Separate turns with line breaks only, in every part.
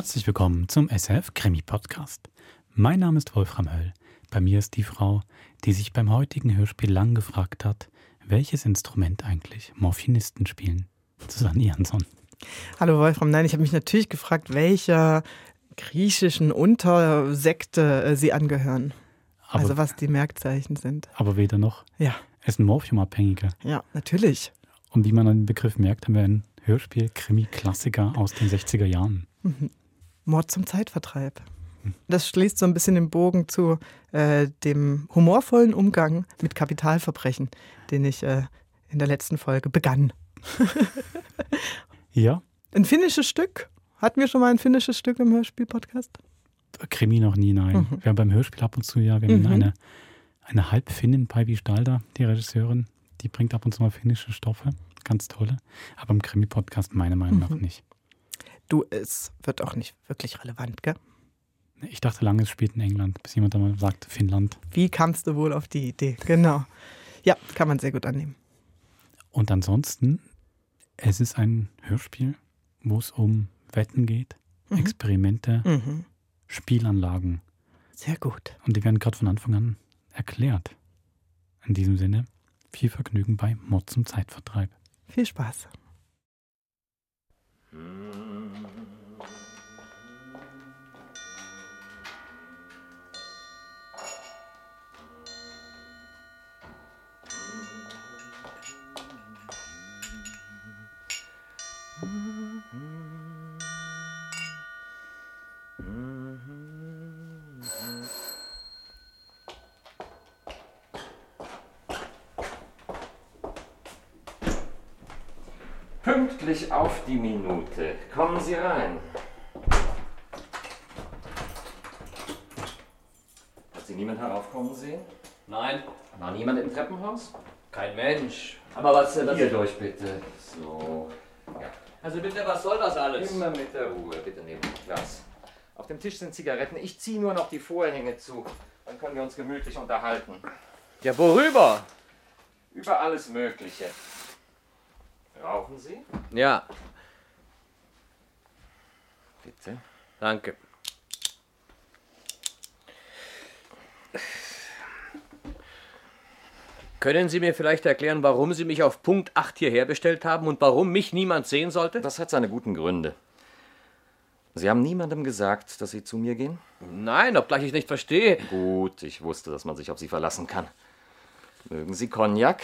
Herzlich willkommen zum SF Krimi Podcast. Mein Name ist Wolfram Höll. Bei mir ist die Frau, die sich beim heutigen Hörspiel lang gefragt hat, welches Instrument eigentlich Morphinisten spielen. Susanne Jansson.
Hallo Wolfram, nein, ich habe mich natürlich gefragt, welcher griechischen Untersekte äh, sie angehören.
Aber,
also was die Merkzeichen sind.
aber weder noch.
Ja,
ist ein Morphiumabhängiger.
ja, natürlich.
Und wie man an den Begriff merkt, haben wir ein Hörspiel Krimi-Klassiker aus den 60er Jahren.
Mord zum Zeitvertreib. Das schließt so ein bisschen den Bogen zu äh, dem humorvollen Umgang mit Kapitalverbrechen, den ich äh, in der letzten Folge begann.
Ja,
Ein finnisches Stück. Hatten wir schon mal ein finnisches Stück im Hörspiel-Podcast?
Krimi noch nie, nein. Wir haben beim Hörspiel ab und zu ja, wir haben
Mhm.
eine, eine Halbfinnin, Päivi Stalder, die Regisseurin, die bringt ab und zu mal finnische Stoffe, ganz tolle. Aber im Krimi-Podcast meiner Meinung nach
Mhm.
nicht.
Du, es wird auch nicht wirklich relevant, gell?
Ich dachte lange, es spielt in England, bis jemand einmal sagt Finnland.
Wie kamst du wohl auf die Idee? Genau. Ja, kann man sehr gut annehmen.
Und ansonsten, es ist ein Hörspiel, wo es um Wetten geht, Experimente,
Mhm.
Spielanlagen.
Sehr gut.
Und die werden gerade von Anfang an erklärt. In diesem Sinne, viel Vergnügen bei Mord zum Zeitvertreib.
Viel Spaß. Mm.
Pünktlich auf die Minute. Kommen Sie rein. Hat Sie niemand heraufkommen sehen?
Nein,
War niemand im Treppenhaus?
kein Mensch. Aber was, was
Hier durch, bitte. So.
Also bitte, was soll das alles?
Immer mit der Ruhe. Bitte neben dem Glas. Auf dem Tisch sind Zigaretten. Ich ziehe nur noch die Vorhänge zu. Dann können wir uns gemütlich unterhalten.
Ja, worüber?
Über alles Mögliche. Rauchen Sie?
Ja,
Bitte.
danke. Können Sie mir vielleicht erklären, warum Sie mich auf Punkt 8 hierher bestellt haben und warum mich niemand sehen sollte?
Das hat seine guten Gründe. Sie haben niemandem gesagt, dass Sie zu mir gehen?
Nein, obgleich ich nicht verstehe.
Gut, ich wusste, dass man sich auf Sie verlassen kann. Mögen Sie Cognac?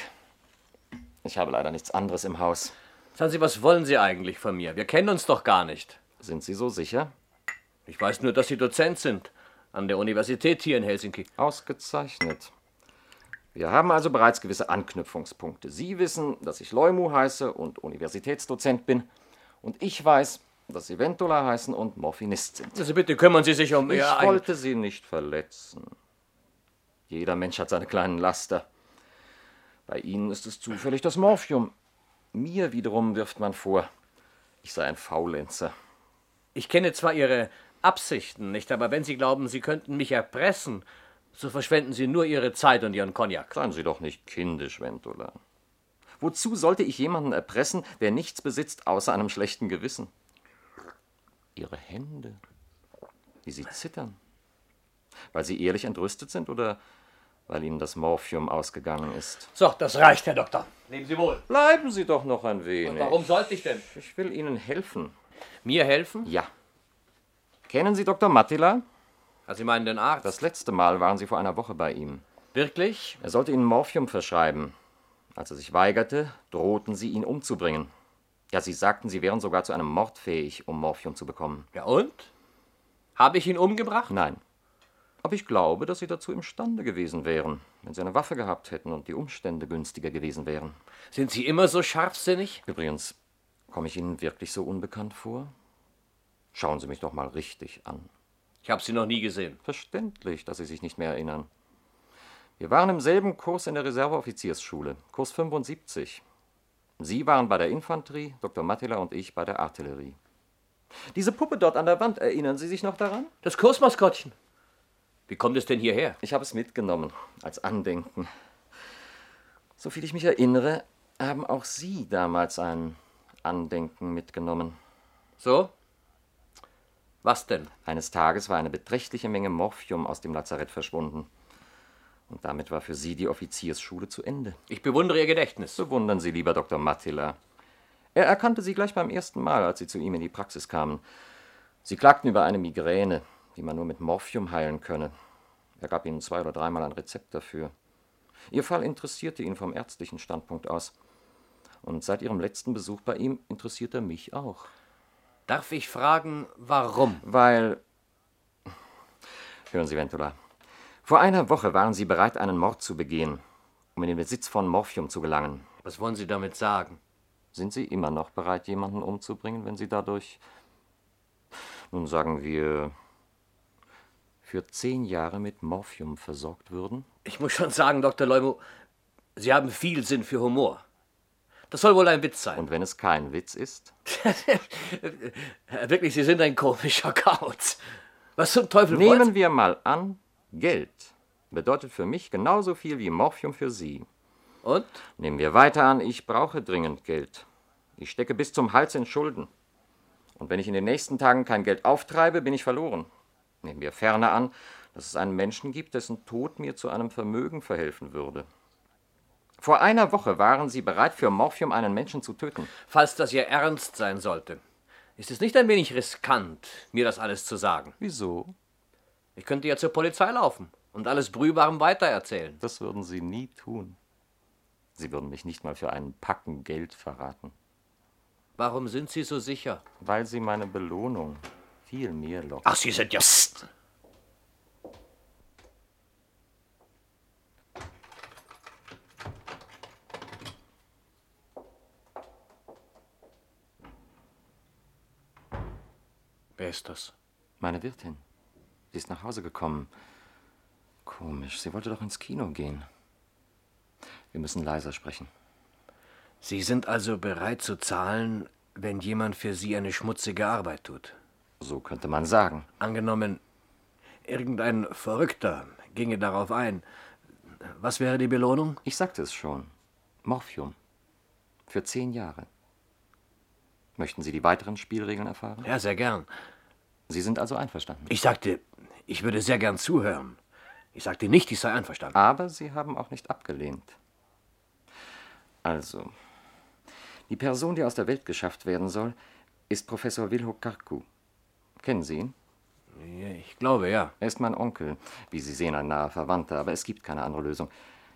Ich habe leider nichts anderes im Haus.
Sagen Sie, was wollen Sie eigentlich von mir? Wir kennen uns doch gar nicht.
Sind Sie so sicher?
Ich weiß nur, dass Sie Dozent sind. An der Universität hier in Helsinki.
Ausgezeichnet. Wir haben also bereits gewisse Anknüpfungspunkte. Sie wissen, dass ich Leumu heiße und Universitätsdozent bin. Und ich weiß, dass Sie Ventola heißen und Morphinist sind.
Also bitte kümmern Sie sich um...
Ich
Ja,
wollte Sie nicht verletzen. Jeder Mensch hat seine kleinen Laster. Bei Ihnen ist es zufällig das Morphium. Mir wiederum wirft man vor, ich sei ein Faulenzer.
Ich kenne zwar Ihre Absichten nicht, aber wenn Sie glauben, Sie könnten mich erpressen, so verschwenden Sie nur Ihre Zeit und Ihren Cognac.
Seien Sie doch nicht kindisch, Ventola. Wozu sollte ich jemanden erpressen, der nichts besitzt außer einem schlechten Gewissen? Ihre Hände, wie sie zittern. Weil Sie ehrlich entrüstet sind oder weil Ihnen das Morphium ausgegangen ist?
So, das reicht, Herr Doktor. Nehmen Sie wohl.
Bleiben Sie doch noch ein wenig.
Und warum sollte ich denn?
Ich will Ihnen helfen.
Mir helfen?
Ja. Kennen Sie Dr. Mattila?
Also Sie meinen den Arzt?
Das letzte Mal waren Sie vor einer Woche bei ihm.
Wirklich?
Er sollte Ihnen Morphium verschreiben. Als er sich weigerte, drohten Sie, ihn umzubringen. Ja, Sie sagten, Sie wären sogar zu einem Mord fähig, um Morphium zu bekommen.
Ja und? Habe ich ihn umgebracht?
Nein. Aber ich glaube, dass Sie dazu imstande gewesen wären, wenn Sie eine Waffe gehabt hätten und die Umstände günstiger gewesen wären.
Sind Sie immer so scharfsinnig?
Übrigens, komme ich Ihnen wirklich so unbekannt vor? Schauen Sie mich doch mal richtig an.
Ich habe Sie noch nie gesehen.
Verständlich, dass Sie sich nicht mehr erinnern. Wir waren im selben Kurs in der Reserveoffiziersschule, Kurs 75. Sie waren bei der Infanterie, Dr. Mattila und ich bei der Artillerie. Diese Puppe dort an der Wand, erinnern Sie sich noch daran?
Das Kursmaskottchen. Wie kommt es denn hierher?
Ich habe es mitgenommen, als Andenken. Soviel ich mich erinnere, haben auch Sie damals ein Andenken mitgenommen.
So? Was denn?
Eines Tages war eine beträchtliche Menge Morphium aus dem Lazarett verschwunden. Und damit war für Sie die Offiziersschule zu Ende.
Ich bewundere Ihr Gedächtnis.
Bewundern Sie lieber Dr. Mattila. Er erkannte Sie gleich beim ersten Mal, als Sie zu ihm in die Praxis kamen. Sie klagten über eine Migräne, die man nur mit Morphium heilen könne. Er gab Ihnen zwei oder dreimal ein Rezept dafür. Ihr Fall interessierte ihn vom ärztlichen Standpunkt aus. Und seit Ihrem letzten Besuch bei ihm interessiert er mich auch.
Darf ich fragen, warum?
Weil. Hören Sie, Ventula. Vor einer Woche waren Sie bereit, einen Mord zu begehen, um in den Besitz von Morphium zu gelangen.
Was wollen Sie damit sagen?
Sind Sie immer noch bereit, jemanden umzubringen, wenn Sie dadurch, nun sagen wir, für zehn Jahre mit Morphium versorgt würden?
Ich muss schon sagen, Dr. Leumo, Sie haben viel Sinn für Humor. Das soll wohl ein Witz sein.
Und wenn es kein Witz ist?
Wirklich, Sie sind ein komischer Kauz. Was zum Teufel
Nehmen
Sie?
wir mal an, Geld bedeutet für mich genauso viel wie Morphium für Sie.
Und?
Nehmen wir weiter an, ich brauche dringend Geld. Ich stecke bis zum Hals in Schulden. Und wenn ich in den nächsten Tagen kein Geld auftreibe, bin ich verloren. Nehmen wir ferner an, dass es einen Menschen gibt, dessen Tod mir zu einem Vermögen verhelfen würde. Vor einer Woche waren Sie bereit, für Morphium einen Menschen zu töten.
Falls das Ihr Ernst sein sollte, ist es nicht ein wenig riskant, mir das alles zu sagen.
Wieso?
Ich könnte ja zur Polizei laufen und alles brühbarem weitererzählen.
Das würden Sie nie tun. Sie würden mich nicht mal für einen Packen Geld verraten,
Warum sind Sie so sicher?
weil Sie meine Belohnung viel mehr locken.
Ach, Sie sind ja. Psst. Wer ist das?
Meine Wirtin. Sie ist nach Hause gekommen. Komisch, sie wollte doch ins Kino gehen. Wir müssen leiser sprechen.
Sie sind also bereit zu zahlen, wenn jemand für Sie eine schmutzige Arbeit tut.
So könnte man sagen.
Angenommen, irgendein Verrückter ginge darauf ein. Was wäre die Belohnung?
Ich sagte es schon. Morphium. Für zehn Jahre. Möchten Sie die weiteren Spielregeln erfahren?
Ja, sehr gern.
Sie sind also einverstanden.
Ich sagte, ich würde sehr gern zuhören. Ich sagte nicht, ich sei einverstanden.
Aber Sie haben auch nicht abgelehnt. Also, die Person, die aus der Welt geschafft werden soll, ist Professor Wilho Karku. Kennen Sie ihn?
Ich glaube, ja.
Er ist mein Onkel, wie Sie sehen, ein naher Verwandter, aber es gibt keine andere Lösung.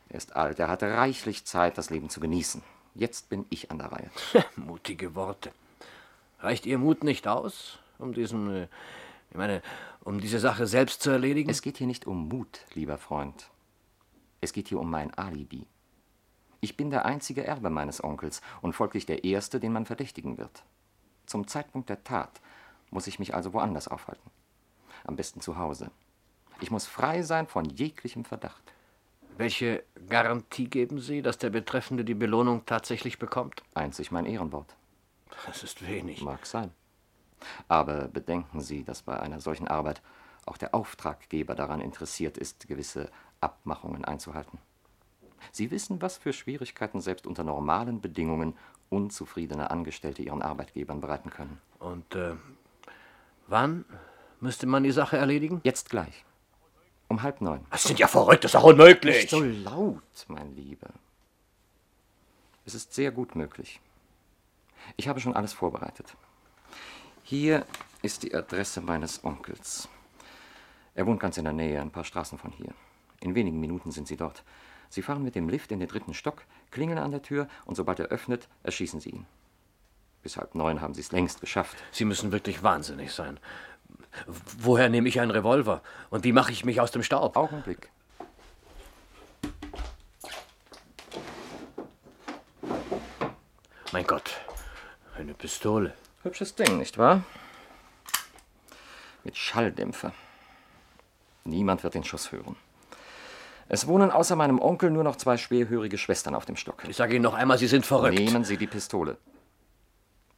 Er ist alt, er hatte reichlich Zeit, das Leben zu genießen. Jetzt bin ich an der Reihe.
Mutige Worte. Reicht Ihr Mut nicht aus, um diesen, äh, ich meine, um diese Sache selbst zu erledigen?
Es geht hier nicht um Mut, lieber Freund. Es geht hier um mein Alibi. Ich bin der einzige Erbe meines Onkels und folglich der Erste, den man verdächtigen wird. Zum Zeitpunkt der Tat muss ich mich also woanders aufhalten. Am besten zu Hause. Ich muss frei sein von jeglichem Verdacht.
Welche Garantie geben Sie, dass der Betreffende die Belohnung tatsächlich bekommt?
Einzig mein Ehrenwort.
Das ist wenig.
Mag sein. Aber bedenken Sie, dass bei einer solchen Arbeit auch der Auftraggeber daran interessiert ist, gewisse Abmachungen einzuhalten. Sie wissen, was für Schwierigkeiten selbst unter normalen Bedingungen unzufriedene Angestellte ihren Arbeitgebern bereiten können.
Und äh, wann müsste man die Sache erledigen?
Jetzt gleich. Um halb neun.
Das sind ja verrückt, das ist auch unmöglich.
Nicht so laut, mein Lieber. Es ist sehr gut möglich. Ich habe schon alles vorbereitet. Hier ist die Adresse meines Onkels. Er wohnt ganz in der Nähe, ein paar Straßen von hier. In wenigen Minuten sind Sie dort. Sie fahren mit dem Lift in den dritten Stock, klingeln an der Tür und sobald er öffnet, erschießen Sie ihn. Bis halb neun haben Sie es längst geschafft.
Sie müssen wirklich wahnsinnig sein. Woher nehme ich einen Revolver? Und wie mache ich mich aus dem Staub?
Augenblick.
Mein Gott, eine Pistole.
Hübsches Ding, nicht wahr? Mit Schalldämpfer. Niemand wird den Schuss hören. Es wohnen außer meinem Onkel nur noch zwei schwerhörige Schwestern auf dem Stock.
Ich sage Ihnen noch einmal, Sie sind verrückt.
Nehmen Sie die Pistole.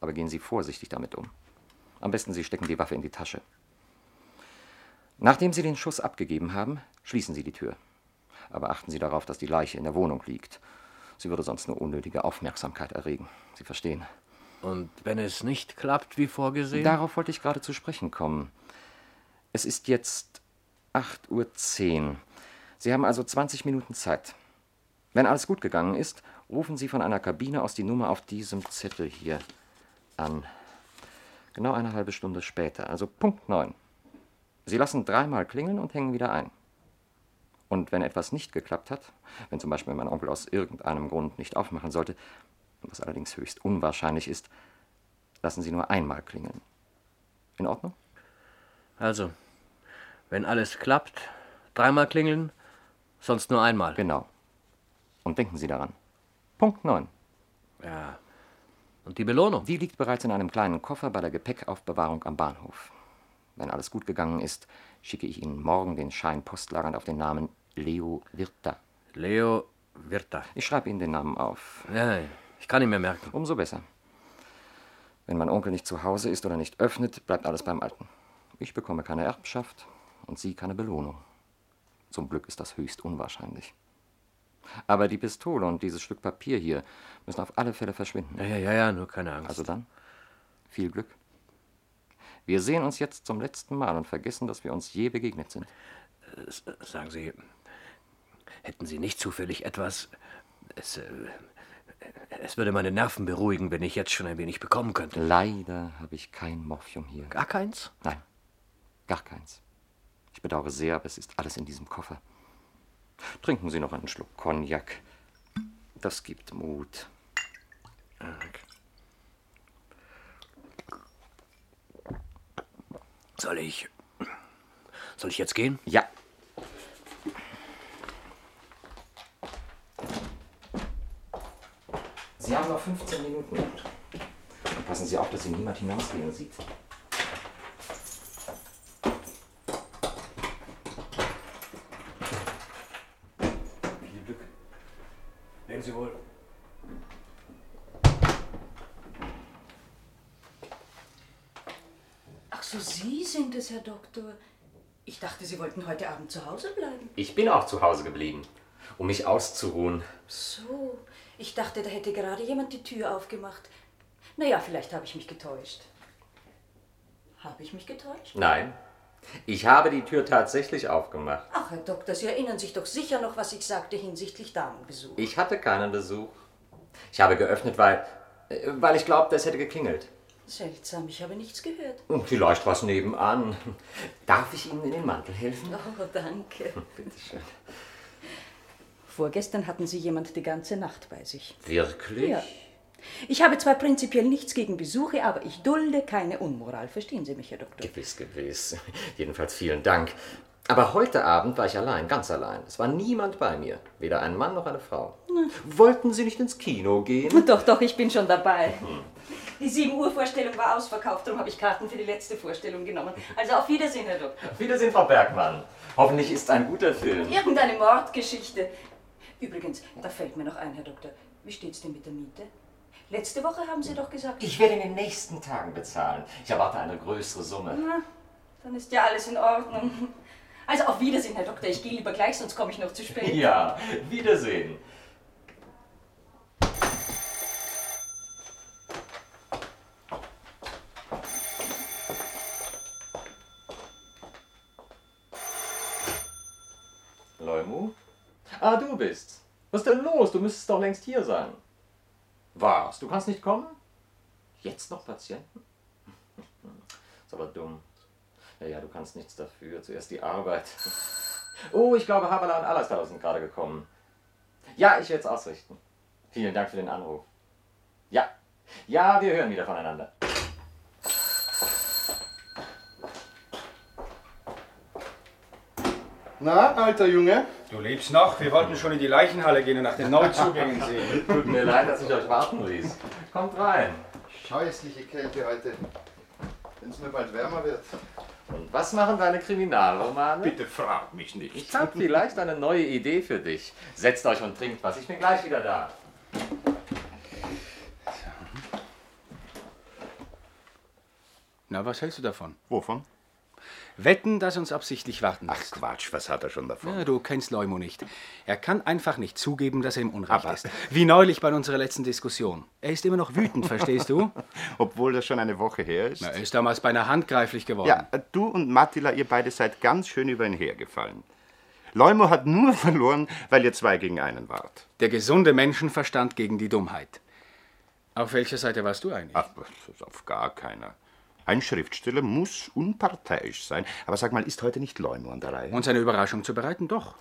Aber gehen Sie vorsichtig damit um. Am besten Sie stecken die Waffe in die Tasche. Nachdem Sie den Schuss abgegeben haben, schließen Sie die Tür. Aber achten Sie darauf, dass die Leiche in der Wohnung liegt. Sie würde sonst nur unnötige Aufmerksamkeit erregen. Sie verstehen.
Und wenn es nicht klappt, wie vorgesehen?
Darauf wollte ich gerade zu sprechen kommen. Es ist jetzt 8.10 Uhr. Sie haben also 20 Minuten Zeit. Wenn alles gut gegangen ist, rufen Sie von einer Kabine aus die Nummer auf diesem Zettel hier an. Genau eine halbe Stunde später, also Punkt 9. Sie lassen dreimal klingeln und hängen wieder ein. Und wenn etwas nicht geklappt hat, wenn zum Beispiel mein Onkel aus irgendeinem Grund nicht aufmachen sollte, was allerdings höchst unwahrscheinlich ist, lassen Sie nur einmal klingeln. In Ordnung?
Also, wenn alles klappt, dreimal klingeln, sonst nur einmal.
Genau. Und denken Sie daran. Punkt 9.
Ja. Und die Belohnung?
Die liegt bereits in einem kleinen Koffer bei der Gepäckaufbewahrung am Bahnhof. Wenn alles gut gegangen ist, schicke ich Ihnen morgen den Schein postlagernd auf den Namen Leo Wirta.
Leo Wirta.
Ich schreibe Ihnen den Namen auf.
Ja, ich kann ihn mir merken.
Umso besser. Wenn mein Onkel nicht zu Hause ist oder nicht öffnet, bleibt alles beim Alten. Ich bekomme keine Erbschaft und Sie keine Belohnung. Zum Glück ist das höchst unwahrscheinlich. Aber die Pistole und dieses Stück Papier hier müssen auf alle Fälle verschwinden.
Ja, ja, ja, ja, nur keine Angst.
Also dann, viel Glück. Wir sehen uns jetzt zum letzten Mal und vergessen, dass wir uns je begegnet sind.
Sagen Sie, hätten Sie nicht zufällig etwas. Es, äh, es würde meine Nerven beruhigen, wenn ich jetzt schon ein wenig bekommen könnte.
Leider habe ich kein Morphium hier.
Gar keins?
Nein, gar keins. Ich bedauere sehr, aber es ist alles in diesem Koffer. Trinken Sie noch einen Schluck Cognac. Das gibt Mut.
Soll ich. Soll ich jetzt gehen?
Ja. Sie haben noch 15 Minuten. Und passen Sie auf, dass Sie niemand hinausgehen sieht.
Viel Glück. Leben Sie wohl.
Ach so, Sie sind es, Herr Doktor. Ich dachte, Sie wollten heute Abend zu Hause bleiben.
Ich bin auch zu Hause geblieben, um mich auszuruhen.
So, ich dachte, da hätte gerade jemand die Tür aufgemacht. Naja, vielleicht habe ich mich getäuscht. Habe ich mich getäuscht?
Nein, ich habe die Tür tatsächlich aufgemacht.
Ach, Herr Doktor, Sie erinnern sich doch sicher noch, was ich sagte hinsichtlich Damenbesuch.
Ich hatte keinen Besuch. Ich habe geöffnet, weil, äh, weil ich glaubte, es hätte geklingelt.
Seltsam, ich habe nichts gehört.
Und vielleicht was nebenan. Darf ich Ihnen in den Mantel helfen?
Oh, danke.
Bitte schön.
Vorgestern hatten Sie jemand die ganze Nacht bei sich.
Wirklich?
Ja. Ich habe zwar prinzipiell nichts gegen Besuche, aber ich dulde keine Unmoral. Verstehen Sie mich, Herr Doktor?
Gewiss, gewiss. Jedenfalls vielen Dank. Aber heute Abend war ich allein, ganz allein. Es war niemand bei mir. Weder ein Mann noch eine Frau. Wollten Sie nicht ins Kino gehen?
Doch, doch, ich bin schon dabei. Die 7 Uhr Vorstellung war ausverkauft, darum habe ich Karten für die letzte Vorstellung genommen. Also auf Wiedersehen, Herr Doktor.
Wiedersehen, Frau Bergmann. Hoffentlich ist ein guter Film.
Irgendeine Mordgeschichte. Übrigens, da fällt mir noch ein, Herr Doktor. Wie steht's denn mit der Miete? Letzte Woche haben Sie doch gesagt.
Ich werde in den nächsten Tagen bezahlen. Ich erwarte eine größere Summe.
Na, dann ist ja alles in Ordnung. Also auf Wiedersehen, Herr Doktor. Ich gehe lieber gleich, sonst komme ich noch zu spät.
Ja, Wiedersehen. Leumu? Ah, du bist. Was ist denn los? Du müsstest doch längst hier sein. Was? Du kannst nicht kommen? Jetzt noch Patienten? Ist aber dumm. Ja, ja, du kannst nichts dafür. Zuerst die Arbeit. Oh, ich glaube, Havala und Alasdalos sind gerade gekommen. Ja, ich werde es ausrichten. Vielen Dank für den Anruf. Ja, ja, wir hören wieder voneinander.
Na, alter Junge?
Du lebst noch? Wir wollten schon in die Leichenhalle gehen und nach den Neuzugängen sehen.
Tut mir leid, dass ich euch warten ließ. Kommt rein.
Scheußliche Kälte heute. Wenn es mir bald wärmer wird.
Und was machen deine Kriminalromane?
Bitte frag mich nicht.
Ich habe vielleicht eine neue Idee für dich. Setzt euch und trinkt was. Ich bin gleich wieder da.
Na, was hältst du davon?
Wovon?
Wetten, dass er uns absichtlich warten
Ach
lässt.
Quatsch, was hat er schon davon?
Ja, du kennst Leumo nicht. Er kann einfach nicht zugeben, dass er im Unrecht ist. Wie neulich bei unserer letzten Diskussion. Er ist immer noch wütend, verstehst du?
Obwohl das schon eine Woche her ist.
Na, er ist damals beinahe handgreiflich geworden.
Ja, du und Mattila, ihr beide seid ganz schön über ihn hergefallen. Leumo hat nur verloren, weil ihr zwei gegen einen wart.
Der gesunde Menschenverstand gegen die Dummheit. Auf welcher Seite warst du eigentlich?
Ach, auf gar keiner. Ein Schriftsteller muss unparteiisch sein. Aber sag mal, ist heute nicht Leumo an der Reihe?
Uns eine Überraschung zu bereiten? Doch.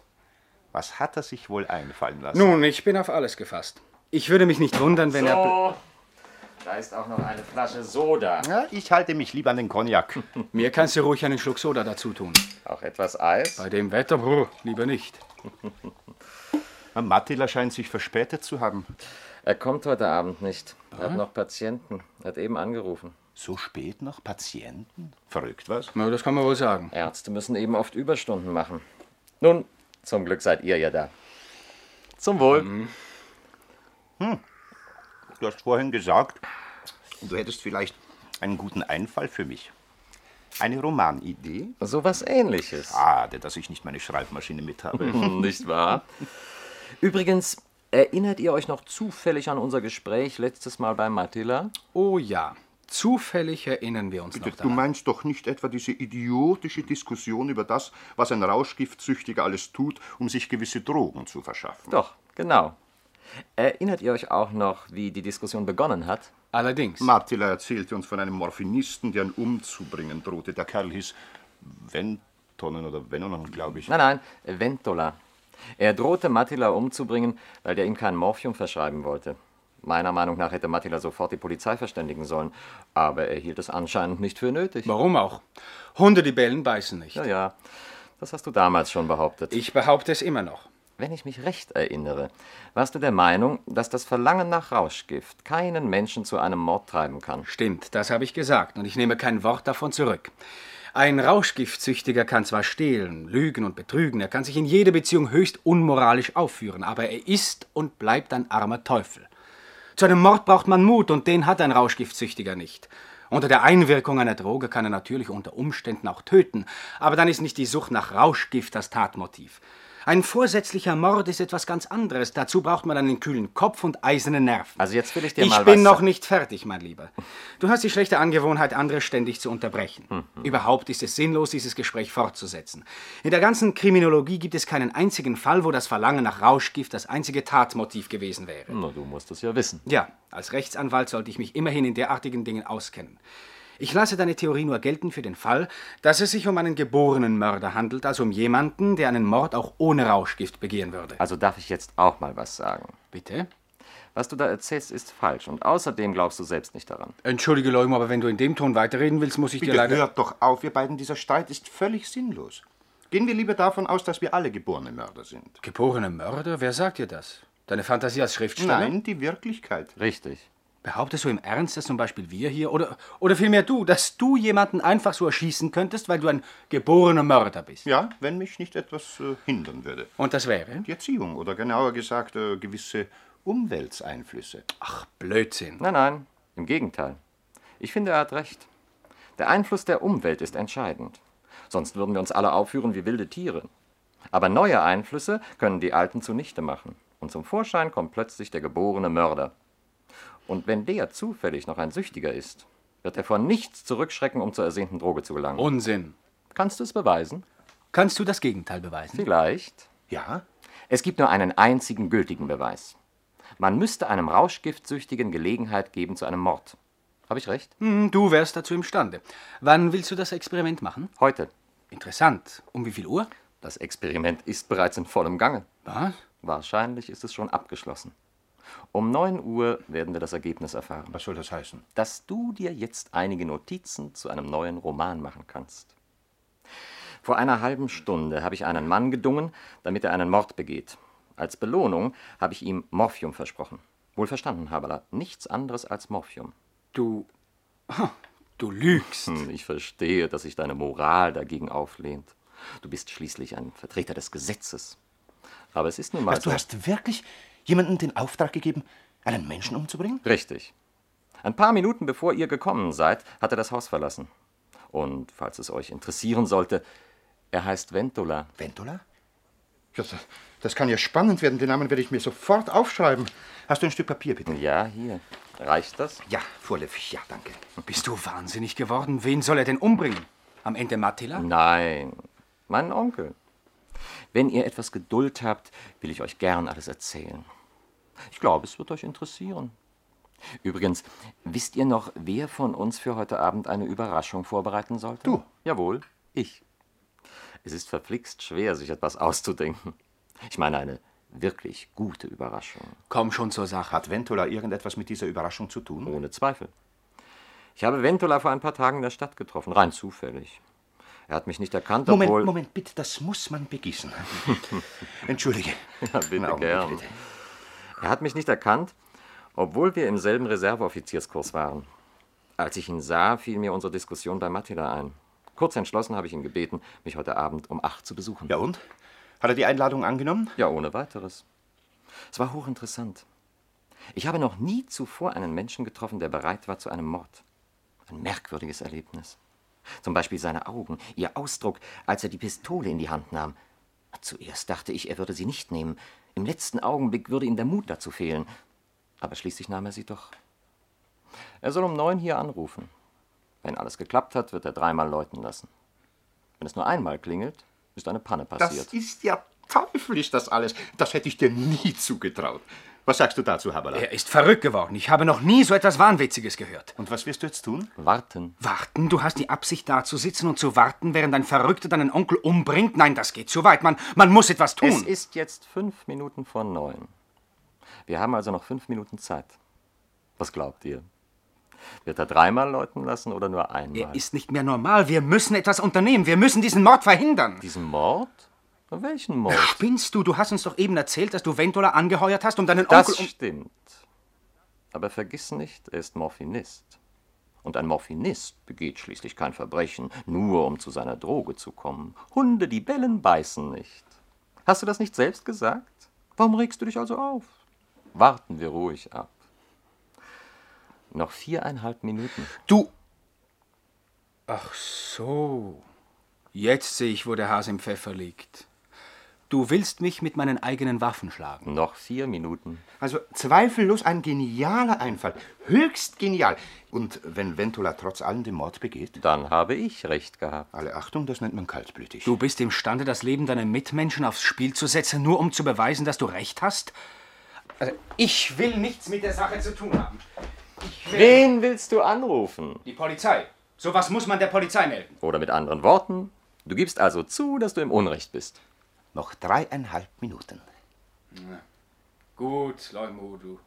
Was hat er sich wohl einfallen lassen?
Nun, ich bin auf alles gefasst. Ich würde mich nicht wundern, wenn er...
So, da ist auch noch eine Flasche Soda.
Ja, ich halte mich lieber an den Cognac.
Mir kannst du ruhig einen Schluck Soda dazu tun.
Auch etwas Eis?
Bei dem Wetter, brr, lieber nicht.
Mattila scheint sich verspätet zu haben.
Er kommt heute Abend nicht. Er hat noch Patienten. Er hat eben angerufen.
So spät noch Patienten? Verrückt was?
Na, das kann man wohl sagen.
Ärzte müssen eben oft Überstunden machen. Nun, zum Glück seid ihr ja da. Zum Wohl.
Du hast vorhin gesagt, du hättest vielleicht einen guten Einfall für mich. Eine Romanidee?
So was ähnliches.
Schade, dass ich nicht meine Schreibmaschine mit habe.
Nicht wahr? Übrigens, erinnert ihr euch noch zufällig an unser Gespräch letztes Mal bei Mattila?
Oh ja, zufällig erinnern wir uns noch
Du
daran.
meinst doch nicht etwa diese idiotische Diskussion über das, was ein Rauschgiftsüchtiger alles tut, um sich gewisse Drogen zu verschaffen?
Doch, genau. Erinnert ihr euch auch noch, wie die Diskussion begonnen hat?
Allerdings.
Martila erzählte uns von einem Morphinisten, der ihn umzubringen drohte. Der Kerl hieß Ventonen oder Venonen, glaube ich.
Nein, nein, Ventola. Er drohte Mattila umzubringen, weil der ihm kein Morphium verschreiben wollte. Meiner Meinung nach hätte Mattila sofort die Polizei verständigen sollen, aber er hielt es anscheinend nicht für nötig.
Warum auch? Hunde, die bellen, beißen nicht.
Ja, ja, das hast du damals schon behauptet.
Ich behaupte es immer noch.
Wenn ich mich recht erinnere, warst du der Meinung, dass das Verlangen nach Rauschgift keinen Menschen zu einem Mord treiben kann.
Stimmt, das habe ich gesagt und ich nehme kein Wort davon zurück. Ein Rauschgiftsüchtiger kann zwar stehlen, lügen und betrügen, er kann sich in jeder Beziehung höchst unmoralisch aufführen, aber er ist und bleibt ein armer Teufel. Zu einem Mord braucht man Mut und den hat ein Rauschgiftsüchtiger nicht. Unter der Einwirkung einer Droge kann er natürlich unter Umständen auch töten, aber dann ist nicht die Sucht nach Rauschgift das Tatmotiv. Ein vorsätzlicher Mord ist etwas ganz anderes. Dazu braucht man einen kühlen Kopf und eiserne Nerven.
Also jetzt will ich dir
ich
mal
bin
was
noch nicht fertig, mein Lieber. Du hast die schlechte Angewohnheit, andere ständig zu unterbrechen.
Mhm.
Überhaupt ist es sinnlos, dieses Gespräch fortzusetzen. In der ganzen Kriminologie gibt es keinen einzigen Fall, wo das Verlangen nach Rauschgift das einzige Tatmotiv gewesen wäre.
Na, du musst es ja wissen.
Ja, als Rechtsanwalt sollte ich mich immerhin in derartigen Dingen auskennen. Ich lasse deine Theorie nur gelten für den Fall, dass es sich um einen geborenen Mörder handelt, also um jemanden, der einen Mord auch ohne Rauschgift begehen würde.
Also darf ich jetzt auch mal was sagen.
Bitte?
Was du da erzählst, ist falsch und außerdem glaubst du selbst nicht daran.
Entschuldige, Leumo, aber wenn du in dem Ton weiterreden willst, muss ich
Bitte
dir leider...
hört doch auf, ihr beiden, dieser Streit ist völlig sinnlos. Gehen wir lieber davon aus, dass wir alle geborene Mörder sind.
Geborene Mörder? Wer sagt dir das? Deine Fantasie als Schriftsteller?
Nein, die Wirklichkeit.
Richtig.
Behauptest du im Ernst, dass zum Beispiel wir hier, oder, oder vielmehr du, dass du jemanden einfach so erschießen könntest, weil du ein geborener Mörder bist?
Ja, wenn mich nicht etwas äh, hindern würde.
Und das wäre?
Die Erziehung oder genauer gesagt äh, gewisse Umwelteinflüsse.
Ach, Blödsinn.
Nein, nein, im Gegenteil. Ich finde, er hat recht. Der Einfluss der Umwelt ist entscheidend. Sonst würden wir uns alle aufführen wie wilde Tiere. Aber neue Einflüsse können die alten zunichte machen. Und zum Vorschein kommt plötzlich der geborene Mörder. Und wenn der zufällig noch ein Süchtiger ist, wird er vor nichts zurückschrecken, um zur ersehnten Droge zu gelangen.
Unsinn.
Kannst du es beweisen?
Kannst du das Gegenteil beweisen?
Vielleicht.
Ja?
Es gibt nur einen einzigen gültigen Beweis. Man müsste einem Rauschgiftsüchtigen Gelegenheit geben zu einem Mord. Habe ich recht?
Hm, Du wärst dazu imstande. Wann willst du das Experiment machen?
Heute.
Interessant. Um wie viel Uhr?
Das Experiment ist bereits in vollem Gange.
Was?
Wahrscheinlich ist es schon abgeschlossen. Um 9 Uhr werden wir das Ergebnis erfahren.
Was soll das heißen?
Dass du dir jetzt einige Notizen zu einem neuen Roman machen kannst. Vor einer halben Stunde habe ich einen Mann gedungen, damit er einen Mord begeht. Als Belohnung habe ich ihm Morphium versprochen. Wohl verstanden, Haberler. Nichts anderes als Morphium.
Du. Du lügst.
Hm, Ich verstehe, dass sich deine Moral dagegen auflehnt. Du bist schließlich ein Vertreter des Gesetzes. Aber es ist nun mal
Was, du
so.
hast wirklich jemandem den Auftrag gegeben, einen Menschen umzubringen?
Richtig. Ein paar Minuten bevor ihr gekommen seid, hat er das Haus verlassen. Und falls es euch interessieren sollte, er heißt Ventola.
Ventola? Ja, das, das kann ja spannend werden. Den Namen werde ich mir sofort aufschreiben. Hast du ein Stück Papier, bitte?
Ja, hier. Reicht das?
Ja, vorläufig, ja, danke.
Bist du wahnsinnig geworden? Wen soll er denn umbringen? Am Ende Mattila?
Nein, meinen Onkel. Wenn ihr etwas Geduld habt, will ich euch gern alles erzählen. Ich glaube, es wird euch interessieren. Übrigens, wisst ihr noch, wer von uns für heute Abend eine Überraschung vorbereiten sollte?
Du.
Jawohl, ich. Es ist verflixt schwer, sich etwas auszudenken. Ich meine eine wirklich gute Überraschung.
Komm schon zur Sache.
Hat Ventola irgendetwas mit dieser Überraschung zu tun?
Ohne Zweifel. Ich habe Ventola vor ein paar Tagen in der Stadt getroffen, rein zufällig. Er hat mich nicht erkannt,
Moment,
obwohl...
Moment, bitte, das muss man begießen. Entschuldige.
Ja, bitte
Na,
gern.
bitte.
Er hat mich nicht erkannt, obwohl wir im selben Reserveoffizierskurs waren. Als ich ihn sah, fiel mir unsere Diskussion bei Matilda ein. Kurz entschlossen habe ich ihn gebeten, mich heute Abend um acht zu besuchen.
Ja und? Hat er die Einladung angenommen?
Ja, ohne weiteres. Es war hochinteressant. Ich habe noch nie zuvor einen Menschen getroffen, der bereit war zu einem Mord. Ein merkwürdiges Erlebnis. Zum Beispiel seine Augen, ihr Ausdruck, als er die Pistole in die Hand nahm. Zuerst dachte ich, er würde sie nicht nehmen. Im letzten Augenblick würde ihm der Mut dazu fehlen. Aber schließlich nahm er sie doch. Er soll um neun hier anrufen. Wenn alles geklappt hat, wird er dreimal läuten lassen. Wenn es nur einmal klingelt, ist eine Panne passiert.
Das ist ja teuflisch, das alles. Das hätte ich dir nie zugetraut. Was sagst du dazu, Haberla?
Er ist verrückt geworden. Ich habe noch nie so etwas Wahnwitziges gehört.
Und was wirst du jetzt tun?
Warten.
Warten? Du hast die Absicht, da zu sitzen und zu warten, während ein Verrückter deinen Onkel umbringt? Nein, das geht zu weit. Man, man muss etwas tun.
Es ist jetzt fünf Minuten vor neun. Wir haben also noch fünf Minuten Zeit. Was glaubt ihr? Wird er dreimal läuten lassen oder nur einmal?
er ist nicht mehr normal. Wir müssen etwas unternehmen. Wir müssen diesen Mord verhindern.
Diesen Mord? Welchen Mord?
Spinnst du? Du hast uns doch eben erzählt, dass du Ventola angeheuert hast, um deinen
Das
Onkel... Um
stimmt. Aber vergiss nicht, er ist Morphinist. Und ein Morphinist begeht schließlich kein Verbrechen, nur um zu seiner Droge zu kommen. Hunde, die bellen, beißen nicht. Hast du das nicht selbst gesagt? Warum regst du dich also auf? Warten wir ruhig ab. Noch viereinhalb Minuten.
Du... Ach so. Jetzt sehe ich, wo der Hase im Pfeffer liegt. Du willst mich mit meinen eigenen Waffen schlagen.
Noch vier Minuten.
Also zweifellos ein genialer Einfall. Höchst genial. Und wenn Ventola trotz allem den Mord begeht?
Dann habe ich recht gehabt.
Alle Achtung, das nennt man kaltblütig.
Du bist imstande, das Leben deiner Mitmenschen aufs Spiel zu setzen, nur um zu beweisen, dass du recht hast? Also, ich will nichts mit der Sache zu tun haben. Ich will
Wen willst du anrufen?
die Polizei. Sowas muss man der Polizei melden.
Oder mit anderen Worten, du gibst also zu, dass du im Unrecht bist.
Noch dreieinhalb Minuten.
Gut, Leumu, du,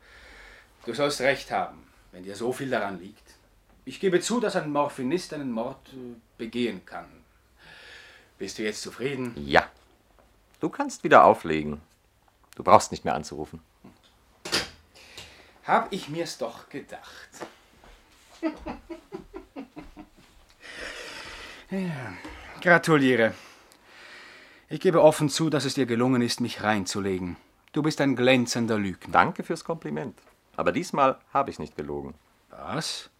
du sollst recht haben, wenn dir so viel daran liegt. Ich gebe zu, dass ein Morphinist einen Mord äh, begehen kann. Bist du jetzt zufrieden?
Ja. Du kannst wieder auflegen. Du brauchst nicht mehr anzurufen.
Hab ich mir's doch gedacht. ja, gratuliere. Ich gebe offen zu, dass es dir gelungen ist, mich reinzulegen. Du bist ein glänzender Lügner.
Danke fürs Kompliment. Aber diesmal habe ich nicht gelogen.
Was?